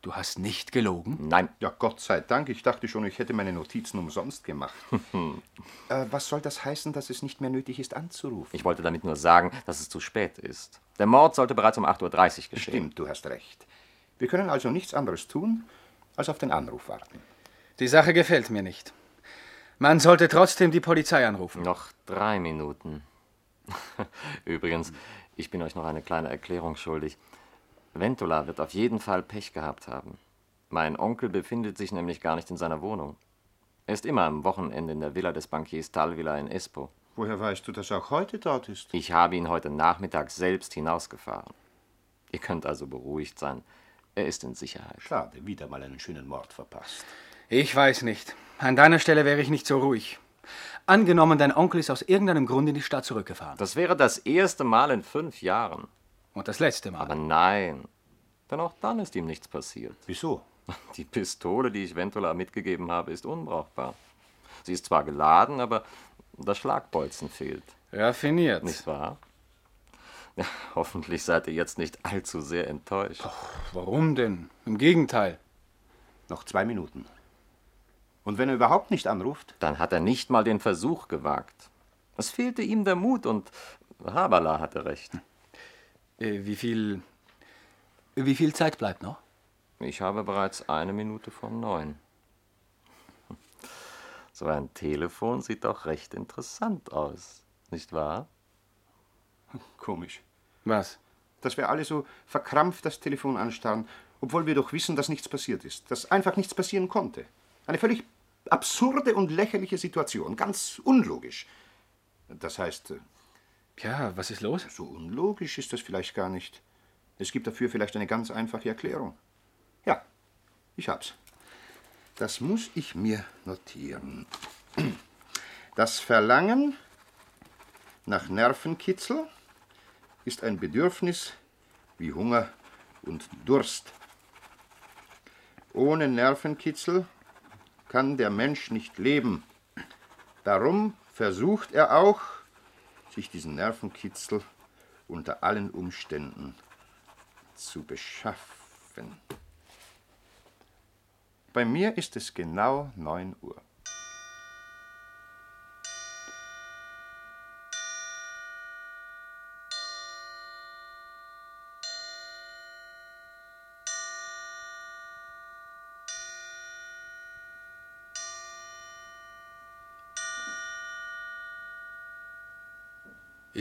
Du hast nicht gelogen?
Nein.
Ja, Gott sei Dank. Ich dachte schon, ich hätte meine Notizen umsonst gemacht. äh, was soll das heißen, dass es nicht mehr nötig ist, anzurufen?
Ich wollte damit nur sagen, dass es zu spät ist. Der Mord sollte bereits um 8.30 Uhr geschehen.
Stimmt, du hast recht. Wir können also nichts anderes tun, als auf den Anruf warten.
Die Sache gefällt mir nicht. Man sollte trotzdem die Polizei anrufen.
Noch drei Minuten. Übrigens, ich bin euch noch eine kleine Erklärung schuldig. Ventola wird auf jeden Fall Pech gehabt haben. Mein Onkel befindet sich nämlich gar nicht in seiner Wohnung. Er ist immer am Wochenende in der Villa des Bankiers Talvilla in Espoo.
Woher weißt du, dass er auch heute dort ist?
Ich habe ihn heute Nachmittag selbst hinausgefahren. Ihr könnt also beruhigt sein. Er ist in Sicherheit.
Schade, wieder mal einen schönen Mord verpasst.
Ich weiß nicht. An deiner Stelle wäre ich nicht so ruhig. Angenommen, dein Onkel ist aus irgendeinem Grund in die Stadt zurückgefahren.
Das wäre das erste Mal in fünf Jahren.
Und das letzte Mal.
Aber nein, denn auch dann ist ihm nichts passiert.
Wieso?
Die Pistole, die ich Ventola mitgegeben habe, ist unbrauchbar. Sie ist zwar geladen, aber das Schlagbolzen fehlt.
Raffiniert.
Nicht wahr? Ja, hoffentlich seid ihr jetzt nicht allzu sehr enttäuscht.
Warum denn? Im Gegenteil.
Noch zwei Minuten. Und wenn er überhaupt nicht anruft?
Dann hat er nicht mal den Versuch gewagt. Es fehlte ihm der Mut und Habala hatte recht.
Äh, wie viel. Wie viel Zeit bleibt noch?
Ich habe bereits eine Minute vor neun. So ein Telefon sieht doch recht interessant aus, nicht wahr?
Komisch.
Was?
Dass wir alle so verkrampft das Telefon anstarren, obwohl wir doch wissen, dass nichts passiert ist. Dass einfach nichts passieren konnte. Eine völlig absurde und lächerliche Situation. Ganz unlogisch. Das heißt. äh,
Ja, was ist los?
So unlogisch ist das vielleicht gar nicht. Es gibt dafür vielleicht eine ganz einfache Erklärung. Ja, ich hab's. Das muss ich mir notieren. Das Verlangen nach Nervenkitzel ist ein Bedürfnis wie Hunger und Durst. Ohne Nervenkitzel kann der Mensch nicht leben. Darum versucht er auch, sich diesen Nervenkitzel unter allen Umständen zu beschaffen. Bei mir ist es genau 9 Uhr.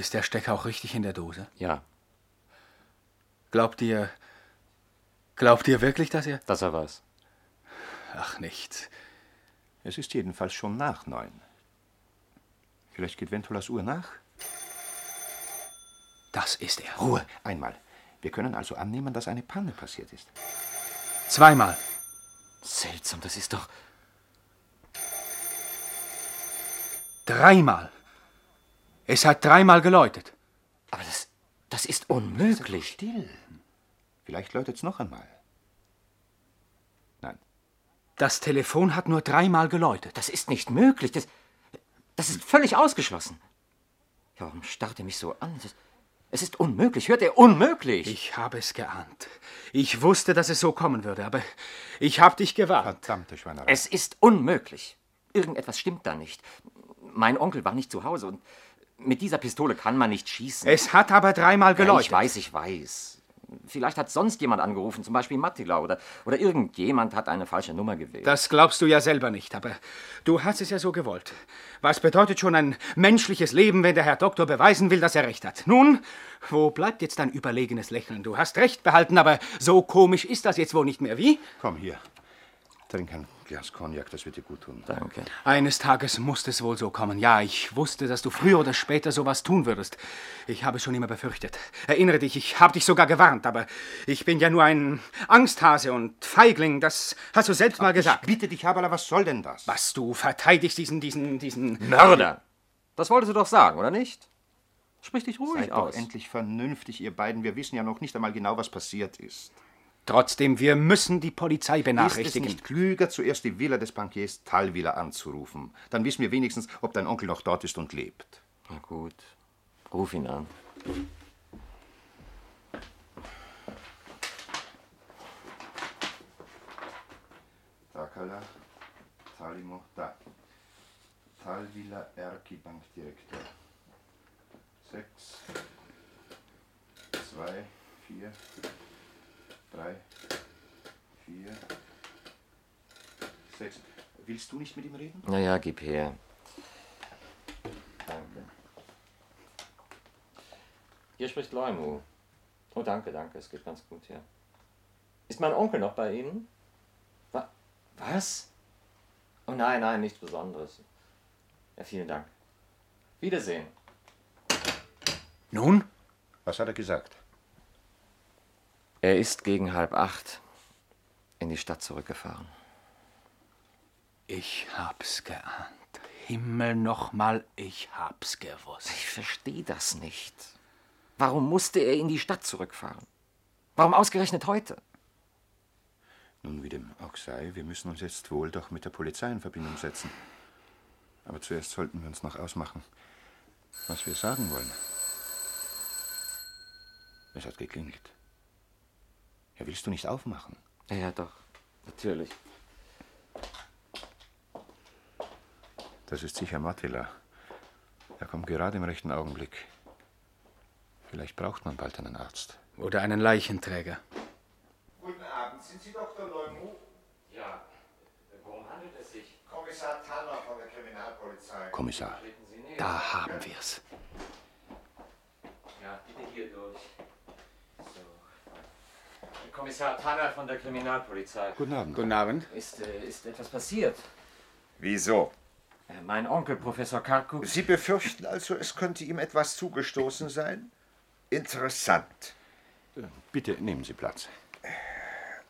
Ist der Stecker auch richtig in der Dose?
Ja,
Glaubt ihr. Glaubt ihr wirklich, dass er.
dass er was.
Ach, nichts.
Es ist jedenfalls schon nach 9. Vielleicht geht Ventulas Uhr nach?
Das ist er.
Ruhe, einmal. Wir können also annehmen, dass eine Panne passiert ist.
Zweimal.
Seltsam, das ist doch.
Dreimal. Es hat dreimal geläutet.
Aber das, das ist unmöglich.
Still. Vielleicht läutet es noch einmal. Nein.
Das Telefon hat nur dreimal geläutet.
Das ist nicht möglich. Das, das ist völlig ausgeschlossen. Ja, warum starrt er mich so an? Das, es ist unmöglich. Hört er unmöglich?
Ich habe es geahnt. Ich wusste, dass es so kommen würde, aber ich habe dich gewarnt.
Verdammte Schweinerei.
Es ist unmöglich. Irgendetwas stimmt da nicht. Mein Onkel war nicht zu Hause und mit dieser Pistole kann man nicht schießen.
Es hat aber dreimal
ja,
geläutet.
ich weiß, ich weiß. Vielleicht hat sonst jemand angerufen, zum Beispiel Mattila oder, oder irgendjemand hat eine falsche Nummer gewählt.
Das glaubst du ja selber nicht, aber du hast es ja so gewollt. Was bedeutet schon ein menschliches Leben, wenn der Herr Doktor beweisen will, dass er recht hat? Nun, wo bleibt jetzt dein überlegenes Lächeln? Du hast recht behalten, aber so komisch ist das jetzt wohl nicht mehr, wie?
Komm hier. Trink ein Glas Cognac, das wird dir gut tun.
Danke.
Eines Tages muss es wohl so kommen. Ja, ich wusste, dass du früher oder später sowas tun würdest. Ich habe es schon immer befürchtet. Erinnere dich, ich habe dich sogar gewarnt, aber ich bin ja nur ein Angsthase und Feigling. Das hast du selbst mal gesagt.
Bitte dich, Habala, was soll denn das?
Was, du verteidigst diesen, diesen, diesen...
Mörder! Das wolltest du doch sagen, oder nicht? Sprich dich ruhig
Seid doch
aus.
endlich vernünftig, ihr beiden. Wir wissen ja noch nicht einmal genau, was passiert ist.
Trotzdem, wir müssen die Polizei
Ist es
benachrichtigen.
nicht klüger, zuerst die Villa des Bankiers Talwiller anzurufen? Dann wissen wir wenigstens, ob dein Onkel noch dort ist und lebt.
Na gut, ruf ihn an.
Takala, Talimo, da. Talwiller Erki Bankdirektor. Sechs, zwei, vier, drei, vier, sechs. Willst du nicht mit ihm reden?
Na ja, gib her. Danke. Hier spricht Leumu. Oh, danke, danke, es geht ganz gut hier. Ist mein Onkel noch bei Ihnen? Wa was? Oh nein, nein, nichts Besonderes. Ja, vielen Dank. Wiedersehen.
Nun?
Was hat er gesagt?
Er ist gegen halb acht in die Stadt zurückgefahren.
Ich hab's geahnt. Himmel nochmal, ich hab's gewusst.
Ich verstehe das nicht. Warum musste er in die Stadt zurückfahren? Warum ausgerechnet heute?
Nun, wie dem auch sei, wir müssen uns jetzt wohl doch mit der Polizei in Verbindung setzen. Aber zuerst sollten wir uns noch ausmachen, was wir sagen wollen. Es hat geklingelt. Ja, willst du nicht aufmachen?
Ja, ja, doch. Natürlich.
Das ist sicher Mattila. Er kommt gerade im rechten Augenblick. Vielleicht braucht man bald einen Arzt.
Oder einen Leichenträger.
Guten Abend, sind Sie Dr. Leumou?
Ja, worum handelt es sich?
Kommissar Tanner von der Kriminalpolizei.
Kommissar.
Da haben wir's.
Ja, bitte hier durch. Kommissar Tanner von der Kriminalpolizei.
Guten Abend.
Guten Abend.
Ist, äh, ist etwas passiert?
Wieso?
Äh, Mein Onkel, Professor Karku.
Sie befürchten also, es könnte ihm etwas zugestoßen sein? Interessant.
Bitte nehmen Sie Platz.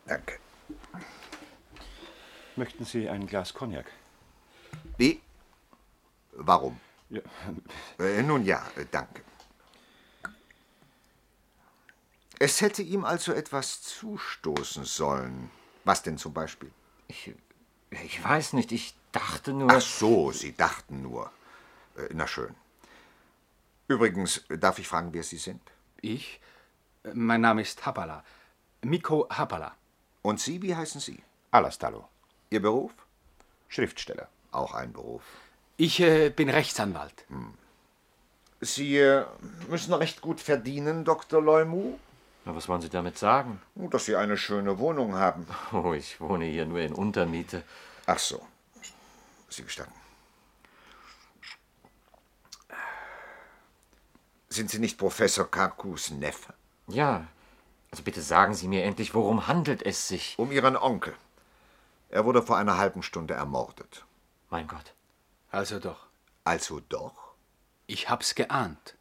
Danke.
Möchten Sie ein Glas Cognac?
Wie? Warum?
Ja.
Äh, nun ja, äh, danke. Es hätte ihm also etwas zustoßen sollen. Was denn zum Beispiel?
Ich, ich weiß nicht, ich dachte nur.
Ach so, Sie dachten nur. Äh, Na schön. Übrigens, äh, darf ich fragen, wer Sie sind?
Ich? Mein Name ist Hapala. Mikko Hapala.
Und Sie, wie heißen Sie?
Alastalo.
Ihr Beruf?
Schriftsteller.
Auch ein Beruf.
Ich äh, bin Rechtsanwalt.
Sie äh, müssen recht gut verdienen, Dr. Leumou,
Na, was wollen Sie damit sagen?
dass Sie eine schöne Wohnung haben.
Oh, ich wohne hier nur in Untermiete.
Ach so. Sie gestatten. Sind Sie nicht Professor Kakus Neffe?
Ja. Also bitte sagen Sie mir endlich, worum handelt es sich?
Um Ihren Onkel. Er wurde vor einer halben Stunde ermordet.
Mein Gott.
Also doch.
Also doch?
Ich hab's geahnt.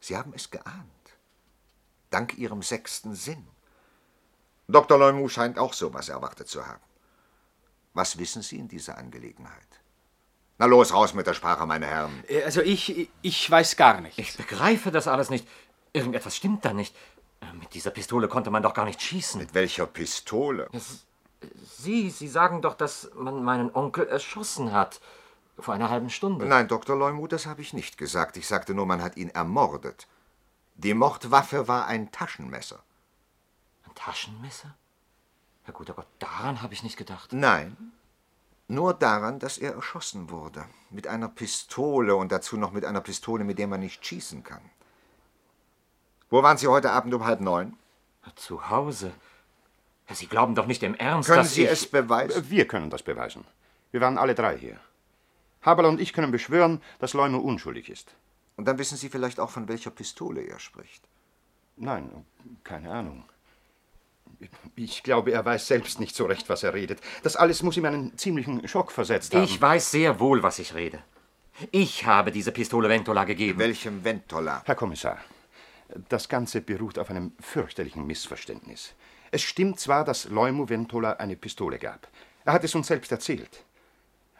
Sie haben es geahnt. Dank Ihrem sechsten Sinn. Dr. Leumou scheint auch sowas erwartet zu haben. Was wissen Sie in dieser Angelegenheit? Na los, raus mit der Sprache, meine Herren.
Äh, Also ich, ich weiß gar nichts.
Ich begreife das alles nicht. Irgendetwas stimmt da nicht. Äh, Mit dieser Pistole konnte man doch gar nicht schießen.
Mit welcher Pistole?
Sie, Sie sagen doch, dass man meinen Onkel erschossen hat. Vor einer halben Stunde.
Nein, Dr. Leumut, das habe ich nicht gesagt. Ich sagte nur, man hat ihn ermordet. Die Mordwaffe war ein Taschenmesser.
Ein Taschenmesser? Ja, guter Gott, daran habe ich nicht gedacht.
Nein, nur daran, dass er erschossen wurde. Mit einer Pistole und dazu noch mit einer Pistole, mit der man nicht schießen kann. Wo waren Sie heute Abend um halb neun?
Zu Hause. Sie glauben doch nicht im Ernst,
Können
dass
Sie
ich...
es beweisen?
Wir können das beweisen. Wir waren alle drei hier. Haberl und ich können beschwören, dass Leumo unschuldig ist.
Und dann wissen Sie vielleicht auch, von welcher Pistole er spricht.
Nein, keine Ahnung. Ich glaube, er weiß selbst nicht so recht, was er redet. Das alles muss ihm einen ziemlichen Schock versetzt haben.
Ich weiß sehr wohl, was ich rede. Ich habe diese Pistole Ventola gegeben.
Welchem Ventola?
Herr Kommissar, das Ganze beruht auf einem fürchterlichen Missverständnis. Es stimmt zwar, dass Leumu Ventola eine Pistole gab. Er hat es uns selbst erzählt.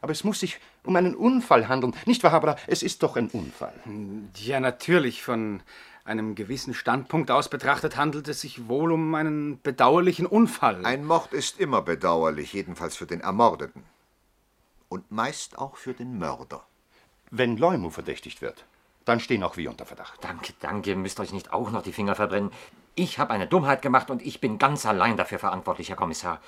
Aber es muss sich um einen Unfall handeln. Nicht wahr, Habra? Es ist doch ein Unfall.
Ja, natürlich. Von einem gewissen Standpunkt aus betrachtet handelt es sich wohl um einen bedauerlichen Unfall.
Ein Mord ist immer bedauerlich, jedenfalls für den Ermordeten. Und meist auch für den Mörder.
Wenn Leumu verdächtigt wird, dann stehen auch wir unter Verdacht.
Danke, danke, müsst euch nicht auch noch die Finger verbrennen. Ich habe eine Dummheit gemacht und ich bin ganz allein dafür verantwortlich, Herr Kommissar.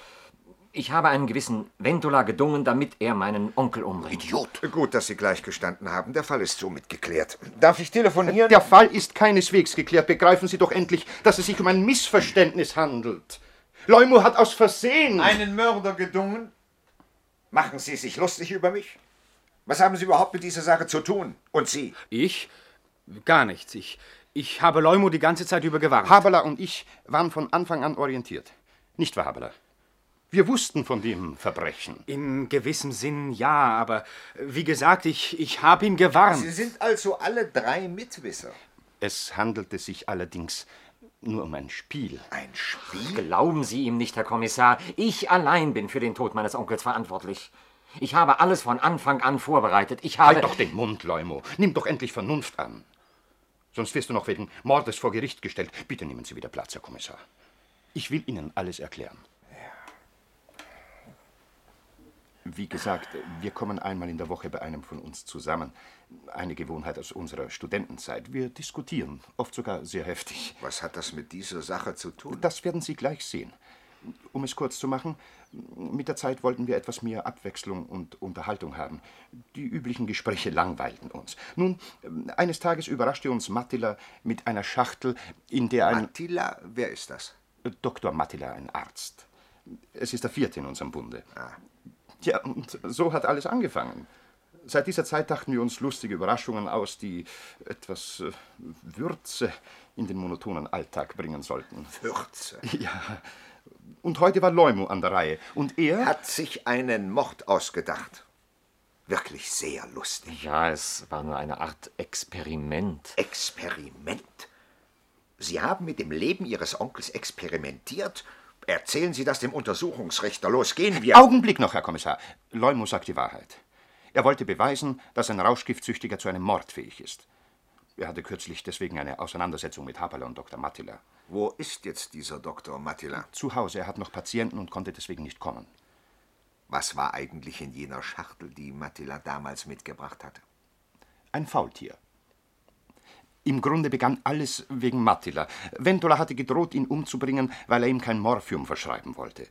Ich habe einen gewissen Ventola gedungen, damit er meinen Onkel umbringt.
Idiot! Gut, dass Sie gleich gestanden haben. Der Fall ist somit geklärt. Darf ich telefonieren?
Der Fall ist keineswegs geklärt. Begreifen Sie doch endlich, dass es sich um ein Missverständnis handelt. Leumu hat aus Versehen.
Einen Mörder gedungen? Machen Sie sich lustig über mich? Was haben Sie überhaupt mit dieser Sache zu tun? Und Sie?
Ich? Gar nichts. Ich, ich habe Leumo die ganze Zeit über gewarnt.
Haberler und ich waren von Anfang an orientiert. Nicht wahr, Haberler? Wir wussten von dem Verbrechen.
In gewissem Sinn ja, aber wie gesagt, ich, ich habe ihn gewarnt.
Sie sind also alle drei Mitwisser.
Es handelte sich allerdings nur um ein Spiel.
Ein Spiel?
Glauben Sie ihm nicht, Herr Kommissar. Ich allein bin für den Tod meines Onkels verantwortlich. Ich habe alles von Anfang an vorbereitet. Ich habe.
Halt doch den Mund, Leumo. Nimm doch endlich Vernunft an. Sonst wirst du noch wegen Mordes vor Gericht gestellt. Bitte nehmen Sie wieder Platz, Herr Kommissar. Ich will Ihnen alles erklären. Wie gesagt, wir kommen einmal in der Woche bei einem von uns zusammen. Eine Gewohnheit aus unserer Studentenzeit. Wir diskutieren, oft sogar sehr heftig.
Was hat das mit dieser Sache zu tun?
Das werden Sie gleich sehen. Um es kurz zu machen, mit der Zeit wollten wir etwas mehr Abwechslung und Unterhaltung haben. Die üblichen Gespräche langweilten uns. Nun, eines Tages überraschte uns Mattila mit einer Schachtel, in der ein...
Mattila, wer ist das?
Dr. Mattila, ein Arzt. Es ist der vierte in unserem Bunde. Ah. Ja, und so hat alles angefangen. Seit dieser Zeit dachten wir uns lustige Überraschungen aus, die etwas äh, Würze in den monotonen Alltag bringen sollten.
Würze?
Ja. Und heute war Leumo an der Reihe. Und er.
Hat sich einen Mord ausgedacht. Wirklich sehr lustig.
Ja, es war nur eine Art Experiment.
Experiment? Sie haben mit dem Leben Ihres Onkels experimentiert? Erzählen Sie das dem Untersuchungsrichter. Los, gehen wir.
Augenblick noch, Herr Kommissar. Leumo sagt die Wahrheit. Er wollte beweisen, dass ein Rauschgiftsüchtiger zu einem Mord fähig ist. Er hatte kürzlich deswegen eine Auseinandersetzung mit Haberle und Dr. Mattila.
Wo ist jetzt dieser Dr. Mattila?
Zu Hause. Er hat noch Patienten und konnte deswegen nicht kommen.
Was war eigentlich in jener Schachtel, die Mattila damals mitgebracht hatte?
Ein Faultier. Im Grunde begann alles wegen Mattila. Ventola hatte gedroht, ihn umzubringen, weil er ihm kein Morphium verschreiben wollte.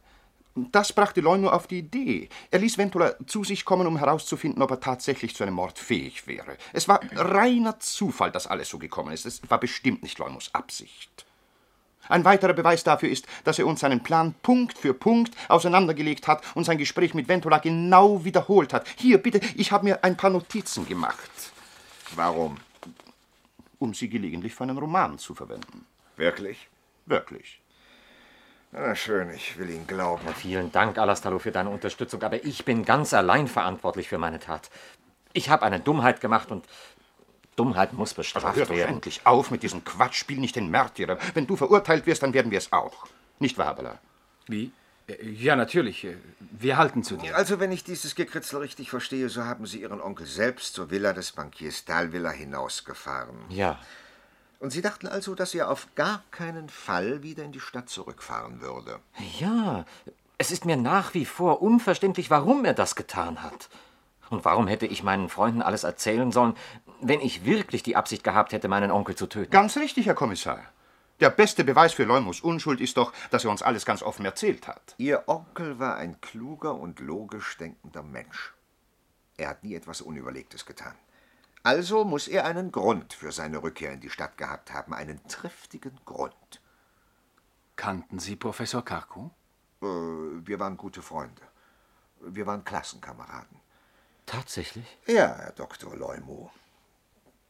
Das brachte Leuno auf die Idee. Er ließ Ventola zu sich kommen, um herauszufinden, ob er tatsächlich zu einem Mord fähig wäre. Es war reiner Zufall, dass alles so gekommen ist. Es war bestimmt nicht Leunos Absicht. Ein weiterer Beweis dafür ist, dass er uns seinen Plan Punkt für Punkt auseinandergelegt hat und sein Gespräch mit Ventola genau wiederholt hat. Hier, bitte, ich habe mir ein paar Notizen gemacht.
Warum?
Um sie gelegentlich für einen Roman zu verwenden.
Wirklich?
Wirklich.
Na schön, ich will Ihnen glauben.
Ja, vielen Dank, Alastalo, für deine Unterstützung, aber ich bin ganz allein verantwortlich für meine Tat. Ich habe eine Dummheit gemacht und Dummheit muss bestraft
Aber hör
werden.
doch endlich auf mit diesem Quatsch, spiel nicht den Märtyrer. Wenn du verurteilt wirst, dann werden wir es auch. Nicht wahr, Habela?
Wie? Äh, Ja, natürlich. Äh, Wir halten zu dir.
Also, wenn ich dieses Gekritzel richtig verstehe, so haben Sie Ihren Onkel selbst zur Villa des Bankiers Dalvilla hinausgefahren.
Ja,
Und Sie dachten also, dass er auf gar keinen Fall wieder in die Stadt zurückfahren würde.
ja. Es ist mir nach wie vor unverständlich, warum er das getan hat. Und warum hätte ich meinen Freunden alles erzählen sollen, wenn ich wirklich die Absicht gehabt hätte, meinen Onkel zu töten?
Ganz richtig, Herr Kommissar. Der beste Beweis für Leumos Unschuld ist doch, dass er uns alles ganz offen erzählt hat.
Ihr Onkel war ein kluger und logisch denkender Mensch. Er hat nie etwas Unüberlegtes getan. Also muss er einen Grund für seine Rückkehr in die Stadt gehabt haben, einen triftigen Grund.
Kannten Sie Professor Karku?
Äh, wir waren gute Freunde. Wir waren Klassenkameraden.
Tatsächlich?
Ja, Herr Dr. Leumo.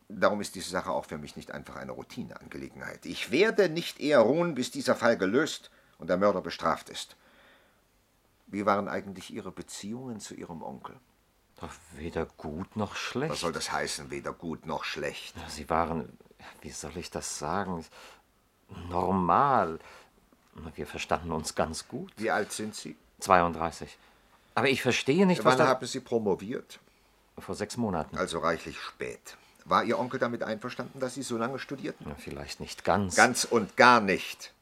Darum ist diese Sache auch für mich nicht einfach eine Routineangelegenheit. Ich werde nicht eher ruhen, bis dieser Fall gelöst und der Mörder bestraft ist. Wie waren eigentlich Ihre Beziehungen zu Ihrem Onkel?
Doch weder gut noch schlecht.
Was soll das heißen, weder gut noch schlecht?
Sie waren, wie soll ich das sagen, normal. Wir verstanden uns ganz gut.
Wie alt sind Sie?
32. Aber ich verstehe nicht, was
Wann haben Sie promoviert?
Vor sechs Monaten.
Also reichlich spät. War Ihr Onkel damit einverstanden, dass Sie so lange studierten?
Ja, vielleicht nicht ganz.
Ganz und gar nicht.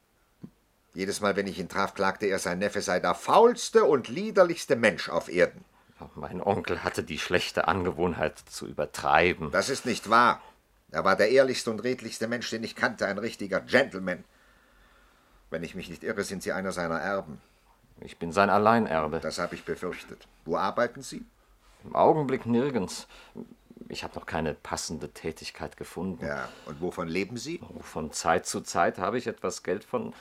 Jedes Mal, wenn ich ihn traf, klagte er, sein Neffe sei der faulste und liederlichste Mensch auf Erden.
Mein Onkel hatte die schlechte Angewohnheit zu übertreiben.
Das ist nicht wahr. Er war der ehrlichste und redlichste Mensch, den ich kannte, ein richtiger Gentleman. Wenn ich mich nicht irre, sind Sie einer seiner Erben.
Ich bin sein Alleinerbe.
Das habe ich befürchtet. Wo arbeiten Sie?
Im Augenblick nirgends. Ich habe noch keine passende Tätigkeit gefunden.
Ja, und wovon leben Sie?
Von Zeit zu Zeit habe ich etwas Geld von,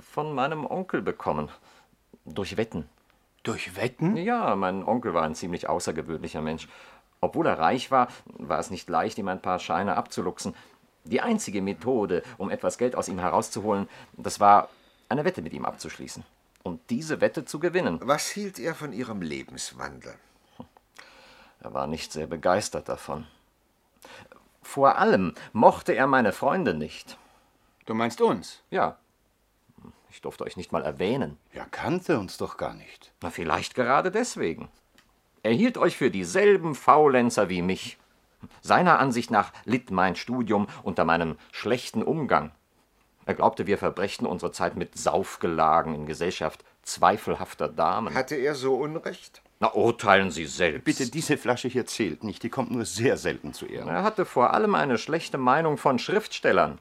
von meinem Onkel bekommen. Durch Wetten.
Durch Wetten?
Ja, mein Onkel war ein ziemlich außergewöhnlicher Mensch. Obwohl er reich war, war es nicht leicht, ihm ein paar Scheine abzuluxen. Die einzige Methode, um etwas Geld aus ihm herauszuholen, das war, eine Wette mit ihm abzuschließen. Und diese Wette zu gewinnen.
Was hielt er von Ihrem Lebenswandel?
Er war nicht sehr begeistert davon. Vor allem mochte er meine Freunde nicht.
Du meinst uns?
Ja. Ich durfte euch nicht mal erwähnen.
Er kannte uns doch gar nicht.
Na, vielleicht gerade deswegen. Er hielt euch für dieselben Faulenzer wie mich. Seiner Ansicht nach litt mein Studium unter meinem schlechten Umgang. Er glaubte, wir verbrächten unsere Zeit mit Saufgelagen in Gesellschaft zweifelhafter Damen.
Hatte er so Unrecht?
Na, urteilen Sie selbst.
Bitte, diese Flasche hier zählt nicht. Die kommt nur sehr selten zu Ehren.
Er hatte vor allem eine schlechte Meinung von Schriftstellern.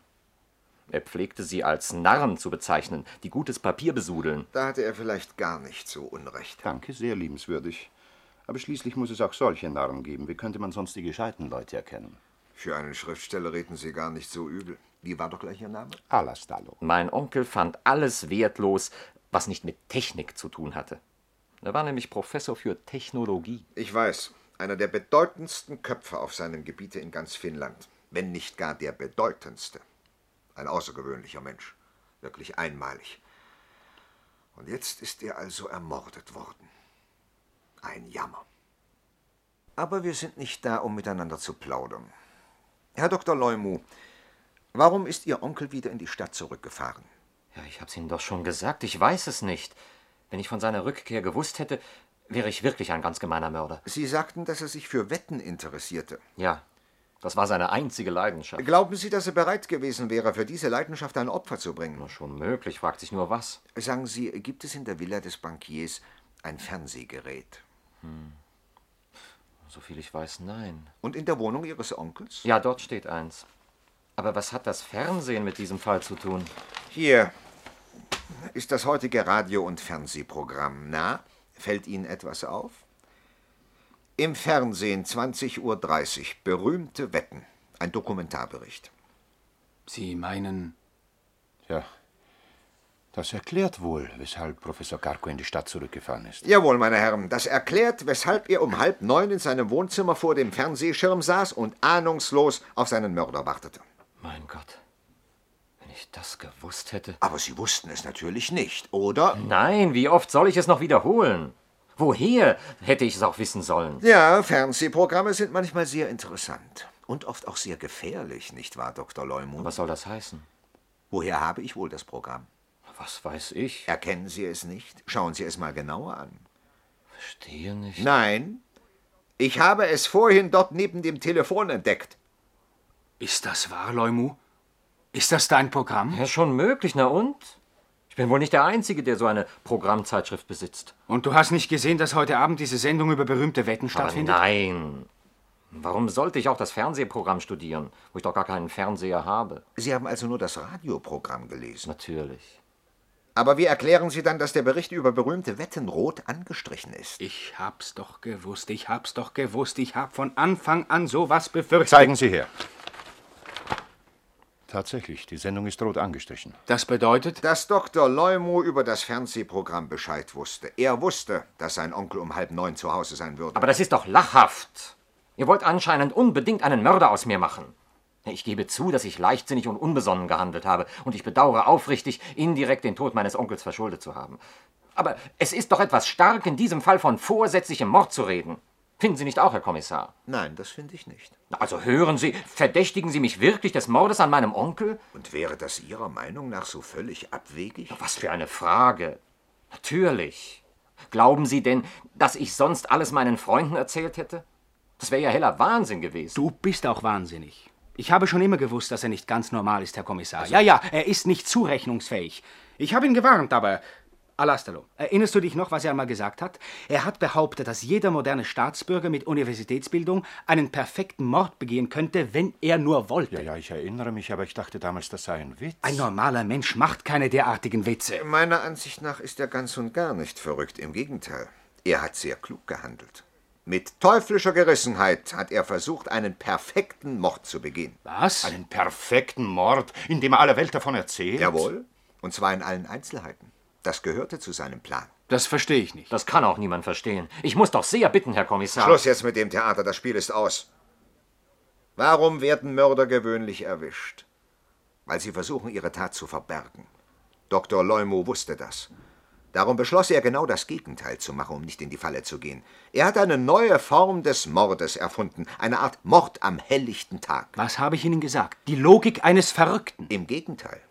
Er pflegte sie als Narren zu bezeichnen, die gutes Papier besudeln.
Da hatte er vielleicht gar nicht so Unrecht.
Danke, sehr liebenswürdig. Aber schließlich muss es auch solche Narren geben. Wie könnte man sonst die gescheiten Leute erkennen?
Für einen Schriftsteller reden Sie gar nicht so übel. Wie war doch gleich Ihr Name?
Alastallo.
Mein Onkel fand alles wertlos, was nicht mit Technik zu tun hatte. Er war nämlich Professor für Technologie.
Ich weiß, einer der bedeutendsten Köpfe auf seinem Gebiete in ganz Finnland, wenn nicht gar der bedeutendste. Ein außergewöhnlicher Mensch, wirklich einmalig. Und jetzt ist er also ermordet worden. Ein Jammer. Aber wir sind nicht da, um miteinander zu plaudern. Herr Dr. Leumu, warum ist Ihr Onkel wieder in die Stadt zurückgefahren?
Ja, ich hab's Ihnen doch schon gesagt, ich weiß es nicht. Wenn ich von seiner Rückkehr gewusst hätte, wäre ich wirklich ein ganz gemeiner Mörder.
Sie sagten, dass er sich für Wetten interessierte.
Ja, das war seine einzige Leidenschaft.
Glauben Sie, dass er bereit gewesen wäre, für diese Leidenschaft ein Opfer zu bringen?
Na, schon möglich, fragt sich nur was.
Sagen Sie, gibt es in der Villa des Bankiers ein Fernsehgerät?
Hm. Soviel ich weiß, nein.
Und in der Wohnung Ihres Onkels?
Ja, dort steht eins. Aber was hat das Fernsehen mit diesem Fall zu tun?
Hier ist das heutige Radio- und Fernsehprogramm. Na, fällt Ihnen etwas auf? Im Fernsehen 20.30 Uhr. Berühmte Wetten. Ein Dokumentarbericht.
Sie meinen.
Ja, das erklärt wohl, weshalb Professor Garko in die Stadt zurückgefahren ist.
Jawohl, meine Herren, das erklärt, weshalb er um halb neun in seinem Wohnzimmer vor dem Fernsehschirm saß und ahnungslos auf seinen Mörder wartete.
Mein Gott. Wenn ich das gewusst hätte.
Aber Sie wussten es natürlich nicht, oder?
Nein, wie oft soll ich es noch wiederholen? Woher hätte ich es auch wissen sollen?
Ja, Fernsehprogramme sind manchmal sehr interessant. Und oft auch sehr gefährlich, nicht wahr, Dr. Leumu?
Was soll das heißen?
Woher habe ich wohl das Programm?
Was weiß ich?
Erkennen Sie es nicht? Schauen Sie es mal genauer an.
Verstehe nicht.
Nein, ich habe es vorhin dort neben dem Telefon entdeckt.
Ist das wahr, Leumu? Ist das dein Programm?
Ja, schon möglich, na und? Ich bin wohl nicht der Einzige, der so eine Programmzeitschrift besitzt.
Und du hast nicht gesehen, dass heute Abend diese Sendung über berühmte Wetten
Aber
stattfindet?
nein. Warum sollte ich auch das Fernsehprogramm studieren, wo ich doch gar keinen Fernseher habe?
Sie haben also nur das Radioprogramm gelesen.
Natürlich.
Aber wie erklären Sie dann, dass der Bericht über berühmte Wetten rot angestrichen ist?
Ich hab's doch gewusst, ich hab's doch gewusst, ich hab von Anfang an sowas befürchtet.
Zeigen Sie her. Tatsächlich, die Sendung ist rot angestrichen.
Das bedeutet?
Dass Dr. Leumu über das Fernsehprogramm Bescheid wusste. Er wusste, dass sein Onkel um halb neun zu Hause sein würde.
Aber das ist doch lachhaft. Ihr wollt anscheinend unbedingt einen Mörder aus mir machen. Ich gebe zu, dass ich leichtsinnig und unbesonnen gehandelt habe, und ich bedauere aufrichtig, indirekt den Tod meines Onkels verschuldet zu haben. Aber es ist doch etwas stark, in diesem Fall von vorsätzlichem Mord zu reden. Finden Sie nicht auch, Herr Kommissar?
Nein, das finde ich nicht.
Also hören Sie, verdächtigen Sie mich wirklich des Mordes an meinem Onkel?
Und wäre das Ihrer Meinung nach so völlig abwegig?
Was für eine Frage. Natürlich. Glauben Sie denn, dass ich sonst alles meinen Freunden erzählt hätte? Das wäre ja heller Wahnsinn gewesen.
Du bist auch wahnsinnig. Ich habe schon immer gewusst, dass er nicht ganz normal ist, Herr Kommissar. ja, ja, er ist nicht zurechnungsfähig. Ich habe ihn gewarnt, aber. Alastalo, erinnerst du dich noch, was er einmal gesagt hat? Er hat behauptet, dass jeder moderne Staatsbürger mit Universitätsbildung einen perfekten Mord begehen könnte, wenn er nur wollte.
Ja, ja, ich erinnere mich, aber ich dachte damals, das sei ein Witz.
Ein normaler Mensch macht keine derartigen Witze.
Meiner Ansicht nach ist er ganz und gar nicht verrückt. Im Gegenteil. Er hat sehr klug gehandelt. Mit teuflischer Gerissenheit hat er versucht, einen perfekten Mord zu begehen.
Was?
Einen perfekten Mord, in dem aller Welt davon erzählt?
Jawohl. Und zwar in allen Einzelheiten. Das gehörte zu seinem Plan.
Das verstehe ich nicht.
Das kann auch niemand verstehen. Ich muss doch sehr bitten, Herr Kommissar.
Schluss jetzt mit dem Theater, das Spiel ist aus. Warum werden Mörder gewöhnlich erwischt? Weil sie versuchen, ihre Tat zu verbergen. Dr. Leumu wusste das. Darum beschloss er genau das Gegenteil zu machen, um nicht in die Falle zu gehen. Er hat eine neue Form des Mordes erfunden, eine Art Mord am helllichten Tag.
Was habe ich Ihnen gesagt? Die Logik eines Verrückten.
Im Gegenteil.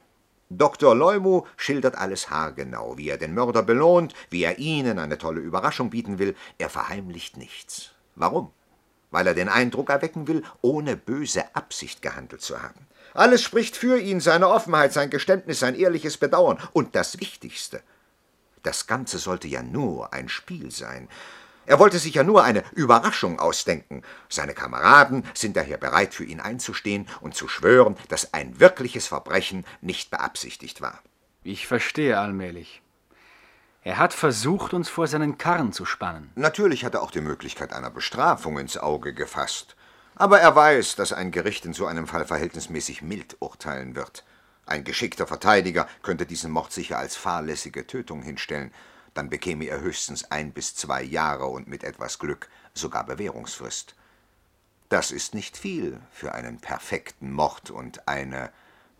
Dr. Leumu schildert alles haargenau, wie er den Mörder belohnt, wie er Ihnen eine tolle Überraschung bieten will. Er verheimlicht nichts. Warum? Weil er den Eindruck erwecken will, ohne böse Absicht gehandelt zu haben. Alles spricht für ihn, seine Offenheit, sein Geständnis, sein ehrliches Bedauern. Und das Wichtigste, das Ganze sollte ja nur ein Spiel sein. Er wollte sich ja nur eine Überraschung ausdenken. Seine Kameraden sind daher bereit, für ihn einzustehen und zu schwören, dass ein wirkliches Verbrechen nicht beabsichtigt war.
Ich verstehe allmählich. Er hat versucht, uns vor seinen Karren zu spannen.
Natürlich hat er auch die Möglichkeit einer Bestrafung ins Auge gefasst. Aber er weiß, dass ein Gericht in so einem Fall verhältnismäßig mild urteilen wird. Ein geschickter Verteidiger könnte diesen Mord sicher als fahrlässige Tötung hinstellen dann bekäme er höchstens ein bis zwei Jahre und mit etwas Glück sogar Bewährungsfrist. Das ist nicht viel für einen perfekten Mord und eine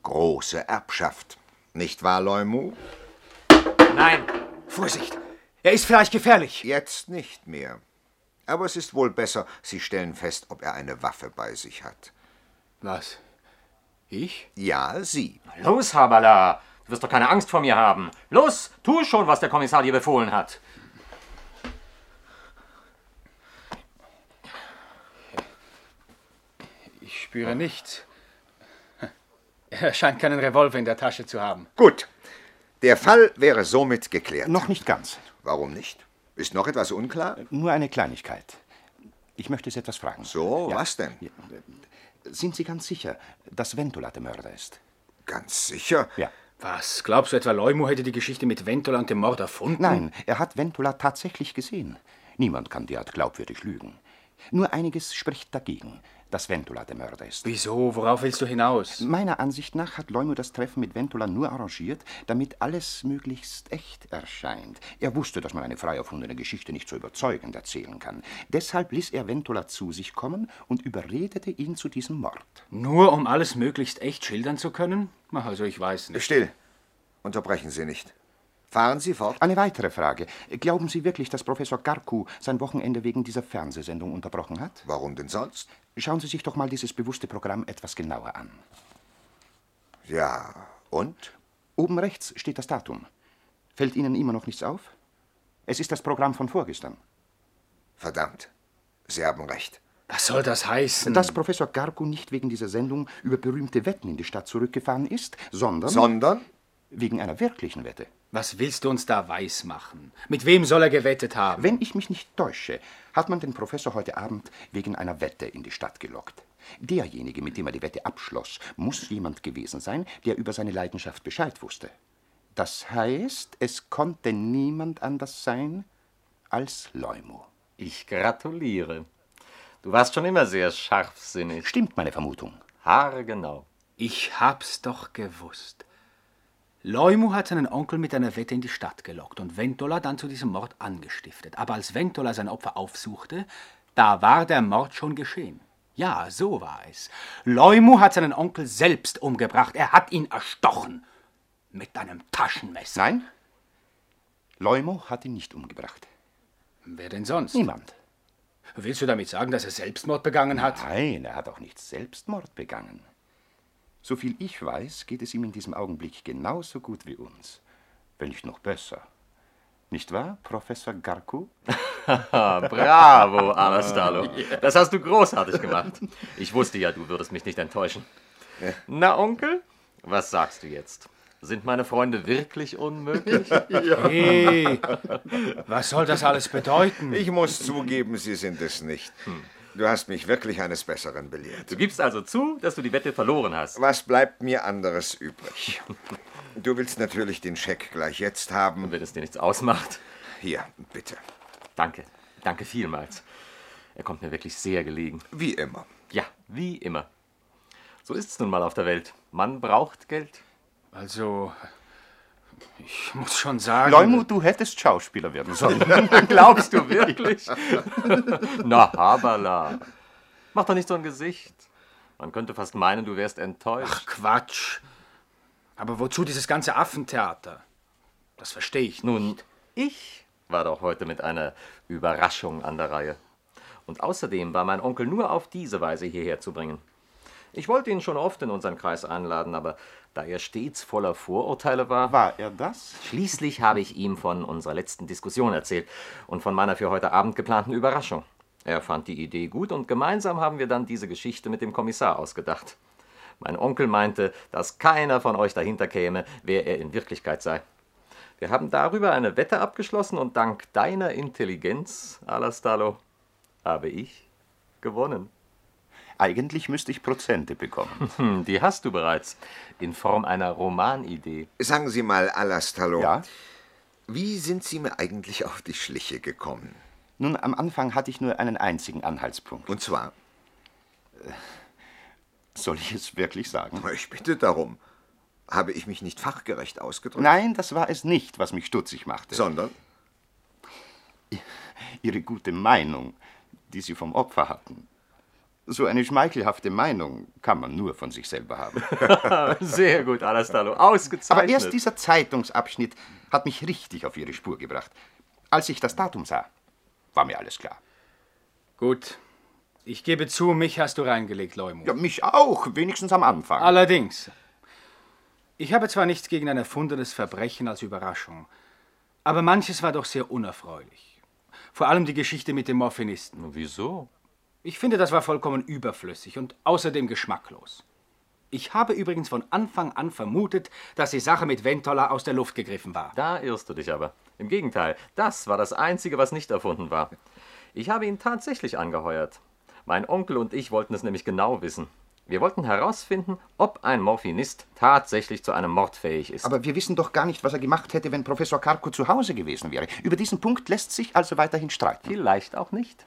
große Erbschaft. Nicht wahr, Leumu?
Nein! Vorsicht! Er ist vielleicht gefährlich.
Jetzt nicht mehr. Aber es ist wohl besser, Sie stellen fest, ob er eine Waffe bei sich hat.
Was? Ich?
Ja, Sie.
Los, Habala! Du wirst doch keine Angst vor mir haben. Los, tu schon, was der Kommissar dir befohlen hat.
Ich spüre nichts. Er scheint keinen Revolver in der Tasche zu haben.
Gut. Der Fall wäre somit geklärt.
Noch nicht ganz.
Warum nicht? Ist noch etwas unklar?
Nur eine Kleinigkeit. Ich möchte Sie etwas fragen.
So, ja. was denn?
Sind Sie ganz sicher, dass Ventola der Mörder ist?
Ganz sicher?
Ja.
Was? Glaubst du etwa, Leumo hätte die Geschichte mit Ventola und dem Mord erfunden?
Nein, er hat Ventola tatsächlich gesehen. Niemand kann derart glaubwürdig lügen. Nur einiges spricht dagegen dass Ventola der Mörder ist.
Wieso? Worauf willst du hinaus?
Meiner Ansicht nach hat Leumo das Treffen mit Ventola nur arrangiert, damit alles möglichst echt erscheint. Er wusste, dass man eine frei erfundene Geschichte nicht so überzeugend erzählen kann. Deshalb ließ er Ventola zu sich kommen und überredete ihn zu diesem Mord.
Nur um alles möglichst echt schildern zu können? Also ich weiß nicht.
Still. Unterbrechen Sie nicht. Fahren Sie fort.
Eine weitere Frage. Glauben Sie wirklich, dass Professor Garku sein Wochenende wegen dieser Fernsehsendung unterbrochen hat?
Warum denn sonst?
Schauen Sie sich doch mal dieses bewusste Programm etwas genauer an.
Ja, und?
Oben rechts steht das Datum. Fällt Ihnen immer noch nichts auf? Es ist das Programm von vorgestern.
Verdammt. Sie haben recht.
Was soll das heißen?
Dass Professor Garku nicht wegen dieser Sendung über berühmte Wetten in die Stadt zurückgefahren ist, sondern.
Sondern?
Wegen einer wirklichen Wette.
Was willst du uns da weismachen? Mit wem soll er gewettet haben?
Wenn ich mich nicht täusche, hat man den Professor heute Abend wegen einer Wette in die Stadt gelockt. Derjenige, mit dem er die Wette abschloss, muss jemand gewesen sein, der über seine Leidenschaft Bescheid wusste. Das heißt, es konnte niemand anders sein als Leumo.
Ich gratuliere. Du warst schon immer sehr scharfsinnig.
Stimmt meine Vermutung.
Haargenau.
Ich hab's doch gewusst. Leumu hat seinen Onkel mit einer Wette in die Stadt gelockt und Ventola dann zu diesem Mord angestiftet. Aber als Ventola sein Opfer aufsuchte, da war der Mord schon geschehen. Ja, so war es. Leumu hat seinen Onkel selbst umgebracht. Er hat ihn erstochen. Mit einem Taschenmesser.
Nein, Leumu hat ihn nicht umgebracht.
Wer denn sonst?
Niemand.
Willst du damit sagen, dass er Selbstmord begangen hat?
Nein, er hat auch nicht Selbstmord begangen. Soviel ich weiß, geht es ihm in diesem Augenblick genauso gut wie uns. Wenn nicht noch besser. Nicht wahr, Professor Garku?
Bravo, Anastalo. Das hast du großartig gemacht. Ich wusste ja, du würdest mich nicht enttäuschen. Na, Onkel, was sagst du jetzt? Sind meine Freunde wirklich unmöglich?
ja. Hey, was soll das alles bedeuten?
Ich muss zugeben, sie sind es nicht. Hm. Du hast mich wirklich eines Besseren belehrt.
Du gibst also zu, dass du die Wette verloren hast.
Was bleibt mir anderes übrig? Du willst natürlich den Scheck gleich jetzt haben.
Und wenn es dir nichts ausmacht.
Hier, bitte.
Danke. Danke vielmals. Er kommt mir wirklich sehr gelegen.
Wie immer.
Ja, wie immer. So ist es nun mal auf der Welt. Man braucht Geld.
Also, ich muss schon sagen.
Leumut, du hättest Schauspieler werden sollen.
Glaubst du wirklich? Na, Habala. Mach doch nicht so ein Gesicht. Man könnte fast meinen, du wärst enttäuscht.
Ach, Quatsch. Aber wozu dieses ganze Affentheater? Das verstehe ich nicht.
Nun, ich war doch heute mit einer Überraschung an der Reihe. Und außerdem war mein Onkel nur auf diese Weise hierher zu bringen. Ich wollte ihn schon oft in unseren Kreis einladen, aber da er stets voller Vorurteile war.
War er das?
Schließlich habe ich ihm von unserer letzten Diskussion erzählt und von meiner für heute Abend geplanten Überraschung. Er fand die Idee gut und gemeinsam haben wir dann diese Geschichte mit dem Kommissar ausgedacht. Mein Onkel meinte, dass keiner von euch dahinter käme, wer er in Wirklichkeit sei. Wir haben darüber eine Wette abgeschlossen und dank deiner Intelligenz, Alastalo, habe ich gewonnen.
Eigentlich müsste ich Prozente bekommen.
Hm, Die hast du bereits in Form einer Romanidee.
Sagen Sie mal, Alastalo,
Ja?
wie sind Sie mir eigentlich auf die Schliche gekommen?
Nun, am Anfang hatte ich nur einen einzigen Anhaltspunkt.
Und zwar,
Soll ich es wirklich sagen?
ich bitte darum, habe ich mich nicht fachgerecht ausgedrückt?
Nein, das war es nicht, was mich stutzig machte.
Sondern,
Ihre gute Meinung, die Sie vom Opfer hatten. So eine schmeichelhafte Meinung kann man nur von sich selber haben.
Sehr gut, Alastalo, ausgezeichnet.
Aber erst dieser Zeitungsabschnitt hat mich richtig auf Ihre Spur gebracht. Als ich das Datum sah, war mir alles klar.
Gut. Ich gebe zu, mich hast du reingelegt, Leumu.
Ja, mich auch, wenigstens am Anfang.
Allerdings. Ich habe zwar nichts gegen ein erfundenes Verbrechen als Überraschung, aber manches war doch sehr unerfreulich. Vor allem die Geschichte mit dem Morphinisten.
Wieso?
Ich finde, das war vollkommen überflüssig und außerdem geschmacklos. Ich habe übrigens von Anfang an vermutet, dass die Sache mit Ventola aus der Luft gegriffen war.
Da irrst du dich aber. Im Gegenteil, das war das Einzige, was nicht erfunden war. Ich habe ihn tatsächlich angeheuert. Mein Onkel und ich wollten es nämlich genau wissen. Wir wollten herausfinden, ob ein Morphinist tatsächlich zu einem Mord fähig ist.
Aber wir wissen doch gar nicht, was er gemacht hätte, wenn Professor Karko zu Hause gewesen wäre. Über diesen Punkt lässt sich also weiterhin streiten.
Vielleicht auch nicht.